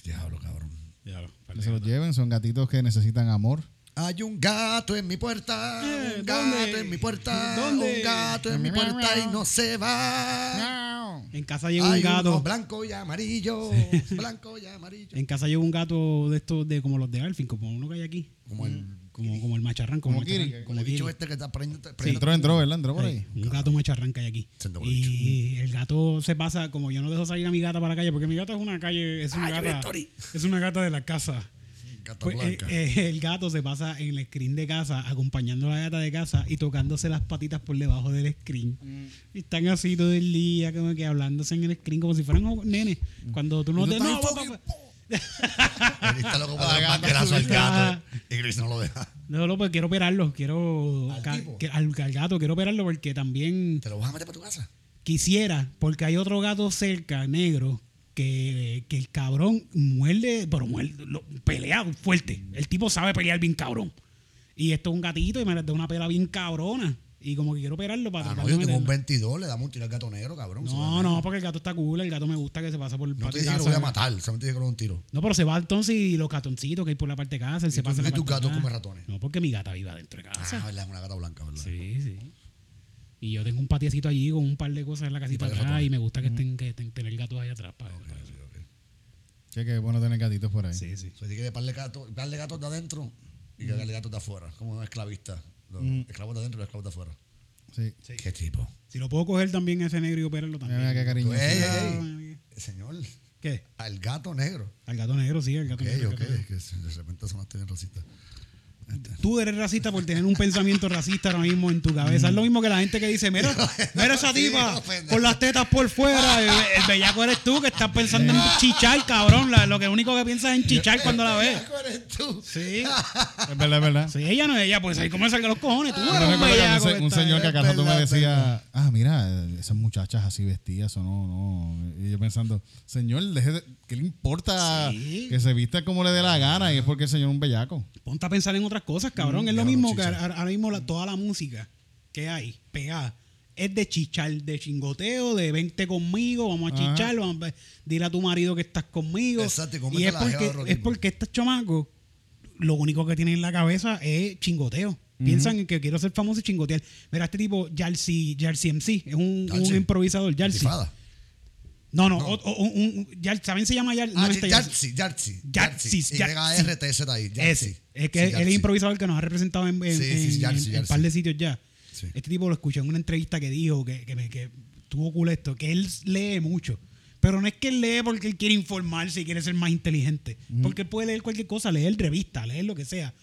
Speaker 3: Diablo, cabrón.
Speaker 2: Que se los lleven. Son gatitos que necesitan amor.
Speaker 3: Hay un gato en mi puerta,
Speaker 1: Eh,
Speaker 3: un gato
Speaker 1: ¿dónde?
Speaker 3: en mi puerta,
Speaker 1: ¿Dónde?
Speaker 3: un gato en mi puerta y no se va.
Speaker 1: En casa llega un gato.
Speaker 3: blanco y amarillo, blanco y amarillo.
Speaker 1: En casa llega un gato de estos, de como los de Alfin, como uno que hay aquí.
Speaker 3: Como el,
Speaker 1: Como, como el macharrán, como,
Speaker 2: Como
Speaker 1: el macharrán,
Speaker 2: Kiri,
Speaker 1: como
Speaker 3: el bicho este que está prendiendo.
Speaker 2: Entró, entró, ¿verdad? Entró por ahí.
Speaker 1: Sí, un gato macharrán que hay aquí. Y el gato se pasa, como yo no dejo salir a mi gata para la calle, porque mi gata es una calle, es una
Speaker 3: Ay,
Speaker 1: gata, es una gata de la casa.
Speaker 3: Gato
Speaker 1: Pues, eh,
Speaker 3: blanca.
Speaker 1: eh, el gato se pasa en el screen de casa, acompañando a la gata de casa y tocándose las patitas por debajo del screen. Y están así todo el día, como que hablándose en el screen, como si fueran nenes. Cuando tú no te. No.
Speaker 3: Él está loco para dar
Speaker 2: gata
Speaker 3: manguerazo al gato. Y Chris no lo deja.
Speaker 1: No, no, pues quiero operarlo. Quiero.
Speaker 3: ¿Al
Speaker 1: ca-
Speaker 3: tipo?
Speaker 1: que- al, al gato, quiero operarlo porque también
Speaker 3: ¿Te lo vas a meter para tu casa?
Speaker 1: quisiera, porque hay otro gato cerca, negro, que, que el cabrón muerde, pero muerde, lo- pelea fuerte. El tipo sabe pelear bien cabrón. Y esto es un gatito y me da una pela bien cabrona. Y como que quiero operarlo para
Speaker 3: Ah, no, yo tengo un
Speaker 1: meterlo.
Speaker 3: 22, le damos un tiro al gato negro, cabrón.
Speaker 1: No, no, porque el gato está cool, el gato me gusta que se pasa por el
Speaker 3: No te dije que lo voy a matar, solamente dije que lo un tiro.
Speaker 1: No, pero se va entonces y los gatoncitos que hay por la parte de casa, él se
Speaker 3: tú-
Speaker 1: pasa en la
Speaker 3: y tu
Speaker 1: parte de
Speaker 3: gato
Speaker 1: atrás.
Speaker 3: come ratones?
Speaker 1: No, porque mi gata vive adentro de casa.
Speaker 3: Ah, es una gata blanca, ¿verdad?
Speaker 1: Sí, sí. Y yo tengo un patiecito allí con un par de cosas en la casita
Speaker 3: par de
Speaker 1: atrás y me gusta que estén que estén- tener gatos ahí atrás. para- para-
Speaker 2: Che, que bueno tener gatitos por ahí.
Speaker 1: Sí, sí.
Speaker 3: O sea, que darle gatos, darle gatos de adentro y que darle gatos de afuera, como un esclavista. Los esclavos de adentro y los esclavos de afuera.
Speaker 2: Sí.
Speaker 3: ¿Qué tipo?
Speaker 1: Si lo puedo coger también ese negro y operarlo también.
Speaker 2: mira qué cariño.
Speaker 1: Ah.
Speaker 3: Señor,
Speaker 1: ¿Qué?
Speaker 3: al gato negro.
Speaker 1: Al gato negro, sí, al gato
Speaker 3: Ok,
Speaker 1: negro.
Speaker 3: ok,
Speaker 1: negro.
Speaker 3: que de repente sonaste bien racista.
Speaker 1: Tú eres racista por tener un pensamiento racista ahora mismo en tu cabeza. Es lo mismo que la gente que dice, mira, mira esa tipa
Speaker 3: no, pendejo.
Speaker 1: con las tetas por fuera. El, el bellaco eres tú que estás pensando en chichar, cabrón. La- lo que único que piensas es en chichar cuando la ves.
Speaker 3: ¿Cuál eres tú?
Speaker 1: Sí.
Speaker 2: Es verdad, es verdad.
Speaker 1: Sí, ella no es ella, pues ahí cómo salga los cojones. Tú
Speaker 2: Yo
Speaker 1: eres un
Speaker 2: recuerdo que
Speaker 1: bellaco.
Speaker 2: un, se- un
Speaker 1: está-
Speaker 2: señor que acá rato me
Speaker 3: verdad,
Speaker 2: decía, ah, mira, esas muchachas así vestidas o no, no. Y yo pensando, señor, deje de- ¿qué le importa
Speaker 1: Sí.
Speaker 2: que se vista como le dé la gana? Y es porque el señor es un bellaco.
Speaker 1: Ponte a pensar en otras cosas, cabrón. es lo mismo que ahora mismo la- toda la música que hay pegada es de chichar, de chingoteo, de vente conmigo, vamos a
Speaker 2: Ajá.
Speaker 1: chichar, vamos a, dile a tu marido que estás conmigo.
Speaker 3: Exacto, y
Speaker 1: es porque, es porque estos chamacos lo único que tienen en la cabeza es chingoteo. Piensan en que quiero ser famoso y chingotear. Mira, este tipo, Yarsi MC, es un, improvisador. No, no, o- o- un, un- Yar- ¿saben se llama Yar?
Speaker 3: Ah,
Speaker 1: no, este Yarsi.
Speaker 3: Yartzi, Yartzi.
Speaker 1: Yartzi, Yartzi.
Speaker 3: Y-R-T-Z ahí. Yartzi.
Speaker 1: Ese. Es que
Speaker 3: Sí,
Speaker 1: él es
Speaker 3: Yartzi.
Speaker 1: improvisador que nos ha representado en, en,
Speaker 3: Sí, sí,
Speaker 1: en-
Speaker 3: Yartzi,
Speaker 1: en- en
Speaker 3: Yartzi.
Speaker 1: par de sitios ya.
Speaker 3: Sí.
Speaker 1: Este tipo lo escuché en una entrevista que dijo que, que, me- que tuvo cool esto, que él lee mucho. Pero no es que él lee porque él quiere informarse y quiere ser más inteligente. Porque él puede leer cualquier cosa, leer revista, leer lo que sea.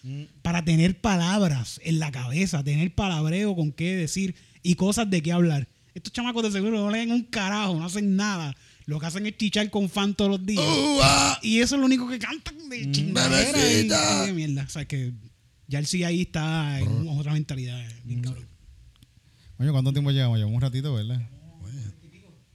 Speaker 1: Para tener palabras en la cabeza, tener palabreo con qué decir y cosas de qué hablar. Estos chamacos de seguro no leen un carajo, no hacen nada. Lo que hacen es chichar con fan todos los días.
Speaker 3: ¡Uh, ah!
Speaker 1: Y eso es lo único que cantan de chingadera y,
Speaker 3: bebecita.
Speaker 1: y de mierda. O sea que Ya el sí ahí está en otra mentalidad.
Speaker 3: Mm.
Speaker 1: bien cabrón.
Speaker 2: Oye, ¿cuánto tiempo llevamos? Llevamos un ratito, ¿verdad?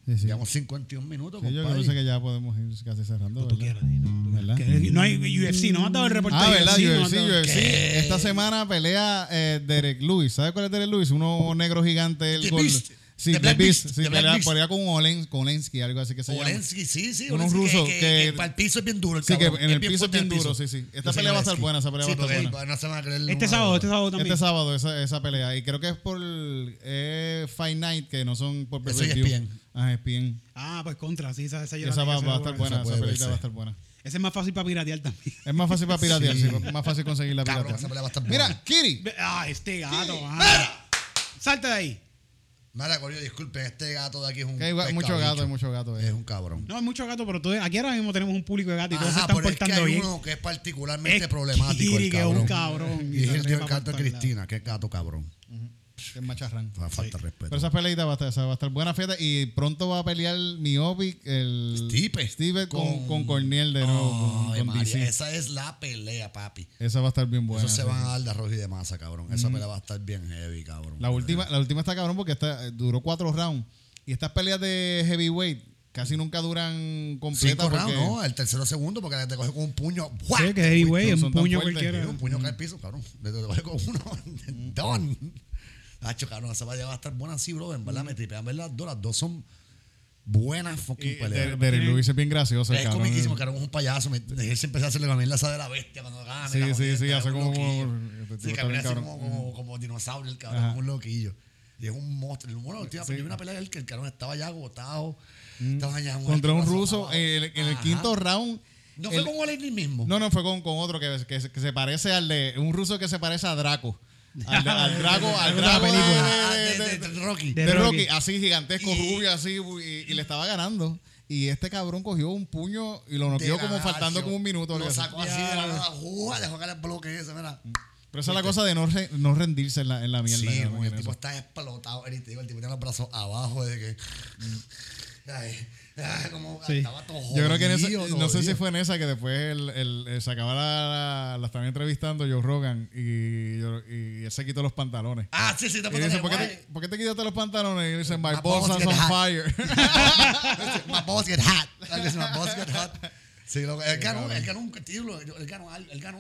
Speaker 2: Sí, sí.
Speaker 3: Llevamos 51 minutos,
Speaker 2: Sí, yo creo que ya podemos ir casi cerrando,
Speaker 1: Tú quieras, no hay UFC, no me has dado el reporte
Speaker 2: Ah, ¿verdad?
Speaker 1: UFC, no
Speaker 2: UFC,
Speaker 1: dado-
Speaker 2: UFC. Esta semana pelea eh, Derek Lewis. ¿Sabes cuál es Derek Lewis? Uno negro gigante. El
Speaker 3: Beast.
Speaker 2: Sí,
Speaker 3: The Black
Speaker 2: Beast.
Speaker 3: Beast.
Speaker 2: Sí,
Speaker 3: The Black
Speaker 2: pelea,
Speaker 3: Beast.
Speaker 2: pelea con Olen- con Olensky, algo así que se llama.
Speaker 3: Olensky, sí, sí.
Speaker 2: Unos
Speaker 3: Olensky,
Speaker 2: rusos
Speaker 3: que,
Speaker 2: que-
Speaker 3: para el piso es bien duro. El
Speaker 2: Sí, que en el
Speaker 3: bien
Speaker 2: piso es bien
Speaker 3: en el
Speaker 2: duro,
Speaker 3: piso.
Speaker 2: sí, sí. Esta pelea va a estar buena, esa pelea
Speaker 3: Sí,
Speaker 2: va a estar buena.
Speaker 3: No se van a creer el
Speaker 1: Este sábado, este sábado también.
Speaker 2: Este sábado, esa, esa pelea. Y creo que es por eh, Fight Night, que no son por
Speaker 3: Eso es
Speaker 2: pay-per-view.
Speaker 3: ESPN.
Speaker 2: Ah, ESPN.
Speaker 1: Ah, pues contra, sí, esa, esa, yo
Speaker 2: Esa va, a estar
Speaker 1: buena.
Speaker 2: esa
Speaker 3: verse.
Speaker 2: va a estar buena.
Speaker 1: Ese es más fácil para piratear también.
Speaker 2: Es más fácil para piratear,
Speaker 3: Sí.
Speaker 2: más fácil conseguir la
Speaker 3: Cabrón,
Speaker 2: piratear.
Speaker 3: esa pelea va a estar buena.
Speaker 2: Mira, Kiri.
Speaker 1: Ah, este gato. ah. Salte de ahí.
Speaker 3: Mira, Corillo, disculpen, este gato de aquí es un
Speaker 2: Que hay mucho gato, hay mucho gato. eh.
Speaker 3: Es un cabrón.
Speaker 1: No, hay mucho gato, pero todos- aquí ahora mismo tenemos un público de gato y todos se
Speaker 3: Ajá,
Speaker 1: están
Speaker 3: pero es que
Speaker 1: portando
Speaker 3: hay
Speaker 1: bien.
Speaker 3: uno que es particularmente
Speaker 1: Es
Speaker 3: problemático,
Speaker 1: Kiri,
Speaker 3: el
Speaker 1: que es un
Speaker 3: cabrón.
Speaker 1: cabrón, y
Speaker 3: Y es
Speaker 1: se
Speaker 3: el
Speaker 1: por
Speaker 3: gato de Cristina, que es gato cabrón.
Speaker 2: Es macharrán.
Speaker 3: Fa- Falta de respeto.
Speaker 2: Pero esa peleita va a estar, esa va a estar buena fiesta y pronto va a pelear Miopic, el
Speaker 3: Stipe.
Speaker 2: Steve con, con Corniel de nuevo,
Speaker 3: Ay,
Speaker 2: con, con
Speaker 3: María,
Speaker 2: DC.
Speaker 3: esa es la pelea, papi.
Speaker 2: Esa va a estar bien buena.
Speaker 3: Eso se
Speaker 2: sí.
Speaker 3: van a dar de arroz y de masa, cabrón. Esa pelea va a estar bien heavy, cabrón.
Speaker 2: La última, la última está cabrón porque esta, eh, duró cuatro rounds. Y estas peleas de heavyweight casi nunca duran completas.
Speaker 3: Cinco rounds, no, el tercero segundo, porque te coge con un puño. ¡guau!
Speaker 1: Sí, que heavyweight,
Speaker 2: son
Speaker 1: un puño cualquiera.
Speaker 3: Un puño que al piso, cabrón. Te coge con uno. Don. Hacho, cabrón, esa pelea va a estar buena así, bro. En verdad, me tripean ver las dos. Las dos son buenas fucking
Speaker 2: Der-
Speaker 3: peleas.
Speaker 2: Derek Lewis es bien gracioso.
Speaker 3: Es
Speaker 2: cabrón.
Speaker 3: comiquísimo, cabrón, es un payaso. Me, él se hace la camina esa de la bestia cuando gana.
Speaker 2: Sí,
Speaker 3: la
Speaker 2: sí, sí,
Speaker 3: es
Speaker 2: hace como- este
Speaker 3: Sí, camina
Speaker 2: bien
Speaker 3: así como, como, como dinosaurio, el cabrón,
Speaker 2: Ajá.
Speaker 3: un loquillo. Y es un monstruo. Bueno, la última- yo vi una pelea de él que el cabrón estaba ya agotado. Estaba ya muerto,
Speaker 2: Mm. Contra un ruso en el, quinto round.
Speaker 3: No
Speaker 2: el-
Speaker 3: fue con Olenin mismo.
Speaker 2: No, no, fue con, con otro que, que, que se parece al de. Un ruso que se parece a Draco. Al, al Drago, al Drago de,
Speaker 1: película.
Speaker 2: De-
Speaker 3: de,
Speaker 2: de-
Speaker 3: de- de Rocky.
Speaker 1: de- Rocky.
Speaker 2: Así gigantesco,
Speaker 3: Y-
Speaker 2: rubio, así, y, y le estaba ganando. Y este cabrón cogió un puño y lo noqueó como faltando como un minuto.
Speaker 3: Lo sacó así de la nada. Dejó caer el bloque ese, mira.
Speaker 2: Pero esa es la cosa de no, re- no rendirse en la, en la mierda.
Speaker 3: Sí, el tipo
Speaker 2: eso.
Speaker 3: está explotado. El, tipo el tipo tiene los brazos abajo de que. Ay, como
Speaker 1: Sí.
Speaker 3: estaba todo
Speaker 2: Yo creo que en esa, no sé si fue en esa que después el, el- el- se acaba la, la, la estaban entrevistando Joe Rogan y, él se quitó los pantalones.
Speaker 3: Ah, sí, sí, te
Speaker 2: Y dice, ¿por qué, te, por qué te quitaste los pantalones? Y dice, my
Speaker 3: My
Speaker 2: balls
Speaker 3: balls
Speaker 2: are on
Speaker 3: hot."
Speaker 2: fire.
Speaker 3: My boss get hot. My boss get hot. Sí, lo, él, ganó, él ganó un título. Él ganó, él ganó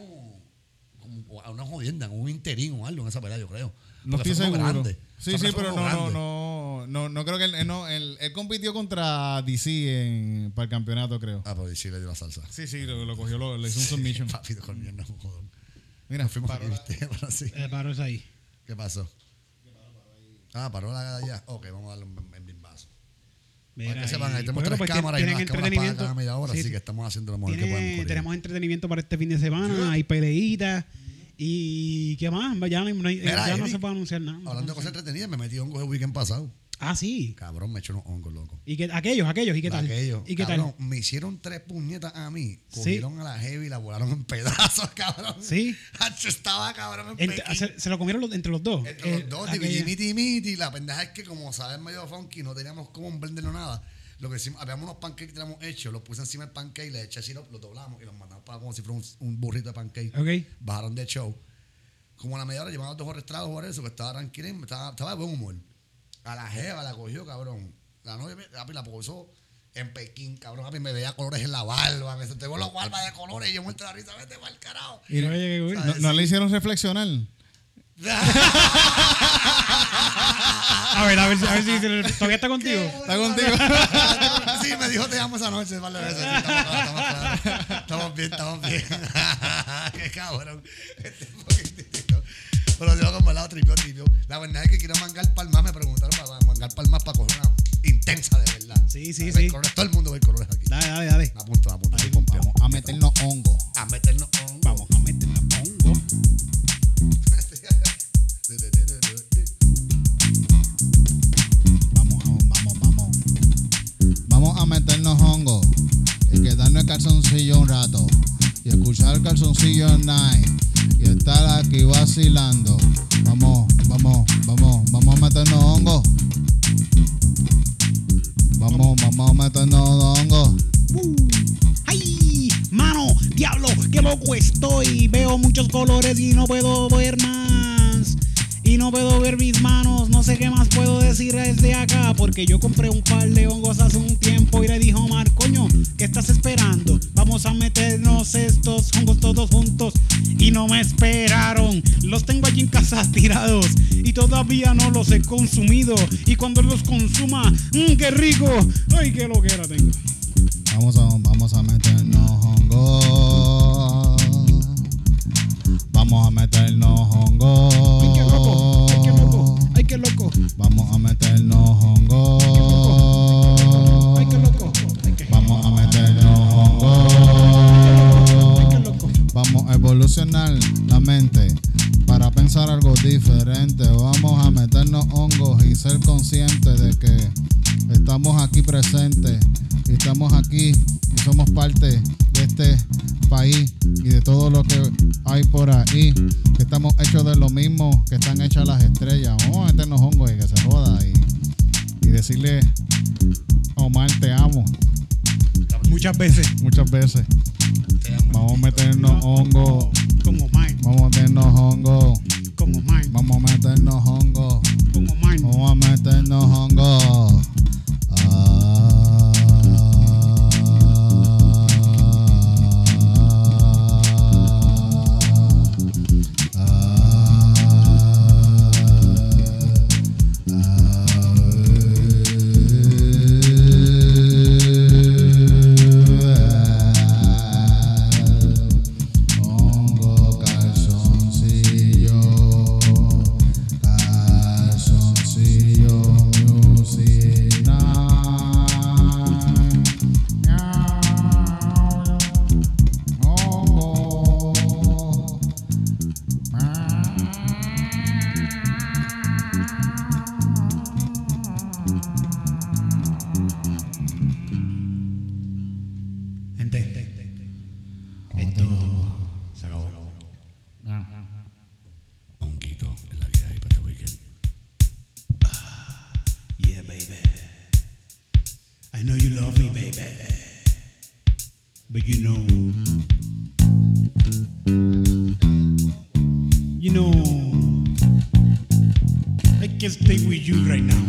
Speaker 3: como una jodienda, un interín o algo en esa pelea, yo creo.
Speaker 2: No estoy seguro.
Speaker 3: grande.
Speaker 2: Sí, sí, pero no, no, no, no, no creo que él, él no, él, él compitió contra DC en, para el campeonato, creo.
Speaker 3: Ah, pero sí le dio la salsa.
Speaker 2: Sí, sí, lo, lo cogió, lo, le hizo un submission.
Speaker 3: Papi, con mierda, jodón.
Speaker 2: Mira,
Speaker 3: fuimos
Speaker 2: paró
Speaker 3: aquí,
Speaker 2: la-.
Speaker 3: Pero sí.
Speaker 1: Eh, paro es ahí.
Speaker 3: ¿Qué pasó? Ah, paró la ya. Ok, vamos a darle un, un. Para
Speaker 1: Mira,
Speaker 3: que sepan, ahí tenemos
Speaker 1: bueno,
Speaker 3: tres
Speaker 1: pues,
Speaker 3: cámaras y unas cámaras para
Speaker 1: entretenimiento.
Speaker 3: cada media hora,
Speaker 1: Sí,
Speaker 3: así
Speaker 1: sí.
Speaker 3: que estamos haciendo lo mejor que podemos.
Speaker 1: Tenemos entretenimiento para este fin de semana, hay peleitas y qué más, ya no, no hay-
Speaker 3: Mira,
Speaker 1: ya no
Speaker 3: Eric,
Speaker 1: se puede anunciar nada.
Speaker 3: Hablando de cosas entretenidas, me metí hongo el weekend pasado.
Speaker 1: Ah, sí.
Speaker 3: Cabrón, me echó unos hongos, loco.
Speaker 1: ¿Y qué, aquellos, aquellos, ¿y qué tal?
Speaker 3: Aquellos.
Speaker 1: ¿Y qué
Speaker 3: cabrón,
Speaker 1: tal?
Speaker 3: Me hicieron tres puñetas a mí.
Speaker 1: Sí.
Speaker 3: Cogieron a la heavy y la volaron en pedazos, cabrón.
Speaker 1: Sí.
Speaker 3: Hacho, estaba cabrón en
Speaker 1: Ent- se, se lo comieron los- entre los dos.
Speaker 3: Entre
Speaker 1: Eh,
Speaker 3: los dos, digo,
Speaker 1: aquella-
Speaker 3: y miti miti. La pendeja es que, como sabes, medio funky, no teníamos cómo blenderlo nada. Lo que hicimos, habíamos unos pancakes que teníamos hechos, los puse encima del pancake, le eché sirope, los doblamos y los mandamos para como si fuera un, un burrito de pancake. Bajaron de show. Como a la media hora llevamos dos arrestados por eso, que estaba tranquilo, estaba, estaba de buen humor. A la jeva la cogió, cabrón. La novia la posó en Pekín, cabrón. Papi, me veía colores en la barba, me tengo los barbas de colores y yo muerto la risa, vete para el carajo.
Speaker 1: Y cool.
Speaker 2: no, no le hicieron reflexionar.
Speaker 1: A ver, a ver, si- a ver si todavía está contigo.
Speaker 2: ¿Está contigo?
Speaker 3: sí, me dijo te amo esa noche. Vale, veces. Sí, estamos, bien, estamos bien. Qué cabrón. Este. Pero yo como el lado tripio, tripio. La verdad es que quiero mangar palmas. Me preguntaron para mangar palmas para coger una intensa de verdad.
Speaker 1: Sí, sí,
Speaker 3: Ver
Speaker 1: sí.
Speaker 3: colores, todo el mundo ve colores aquí.
Speaker 1: Dale, dale, dale.
Speaker 3: Me apunto, me apunto. estoy pompeado.
Speaker 2: a meternos hongo.
Speaker 3: A meternos hongo.
Speaker 1: Vamos a
Speaker 2: meternos hongo y quedarnos el calzoncillo un rato. Y escuchar el calzoncillo night. Y estar aquí vacilando. Vamos, vamos, vamos, vamos a meternos hongo. Vamos, vamos a meternos hongo.
Speaker 1: ¡Ay! ¡Mano! ¡Diablo! ¡Qué loco estoy! Veo muchos colores y no puedo ver más. Y no puedo ver mis manos, no sé qué más puedo decir desde acá. Porque yo compré un par de hongos hace un tiempo y le dijo Omar, coño, ¿qué estás esperando? Vamos a meternos estos hongos todos juntos. Y no me esperaron, los tengo allí en casa tirados. Y todavía no los he consumido. Y cuando los consuma, mmm, qué rico. Ay, qué loquera tengo.
Speaker 2: Vamos a, vamos a meternos hongos. Vamos a meternos hongos.
Speaker 1: Ay, qué loco, ay, qué loco, ay, qué loco.
Speaker 2: Vamos a meternos hongos.
Speaker 1: Ay, qué loco, ay, qué,
Speaker 2: Vamos a meternos
Speaker 1: ay,
Speaker 2: hongos.
Speaker 1: qué loco.
Speaker 2: Vamos a evolucionar la mente para pensar algo diferente. Vamos a meternos hongos y ser conscientes de que estamos aquí presentes y estamos aquí y somos parte este país y de todo lo que hay por ahí. Que estamos hechos de lo mismo que están hechas las estrellas. Vamos a meternos hongos y que se joda y, y decirle Omar te amo
Speaker 1: Muchas veces.
Speaker 2: muchas veces. Vamos a meternos hongos.
Speaker 1: Como mine,
Speaker 2: Vamos a meternos hongos.
Speaker 1: como mine,
Speaker 2: Vamos a meternos hongos. Vamos a meternos hongos. Hongo
Speaker 1: Yeah, baby. I know you love me, baby. But you know, you know, I can't stay with you right now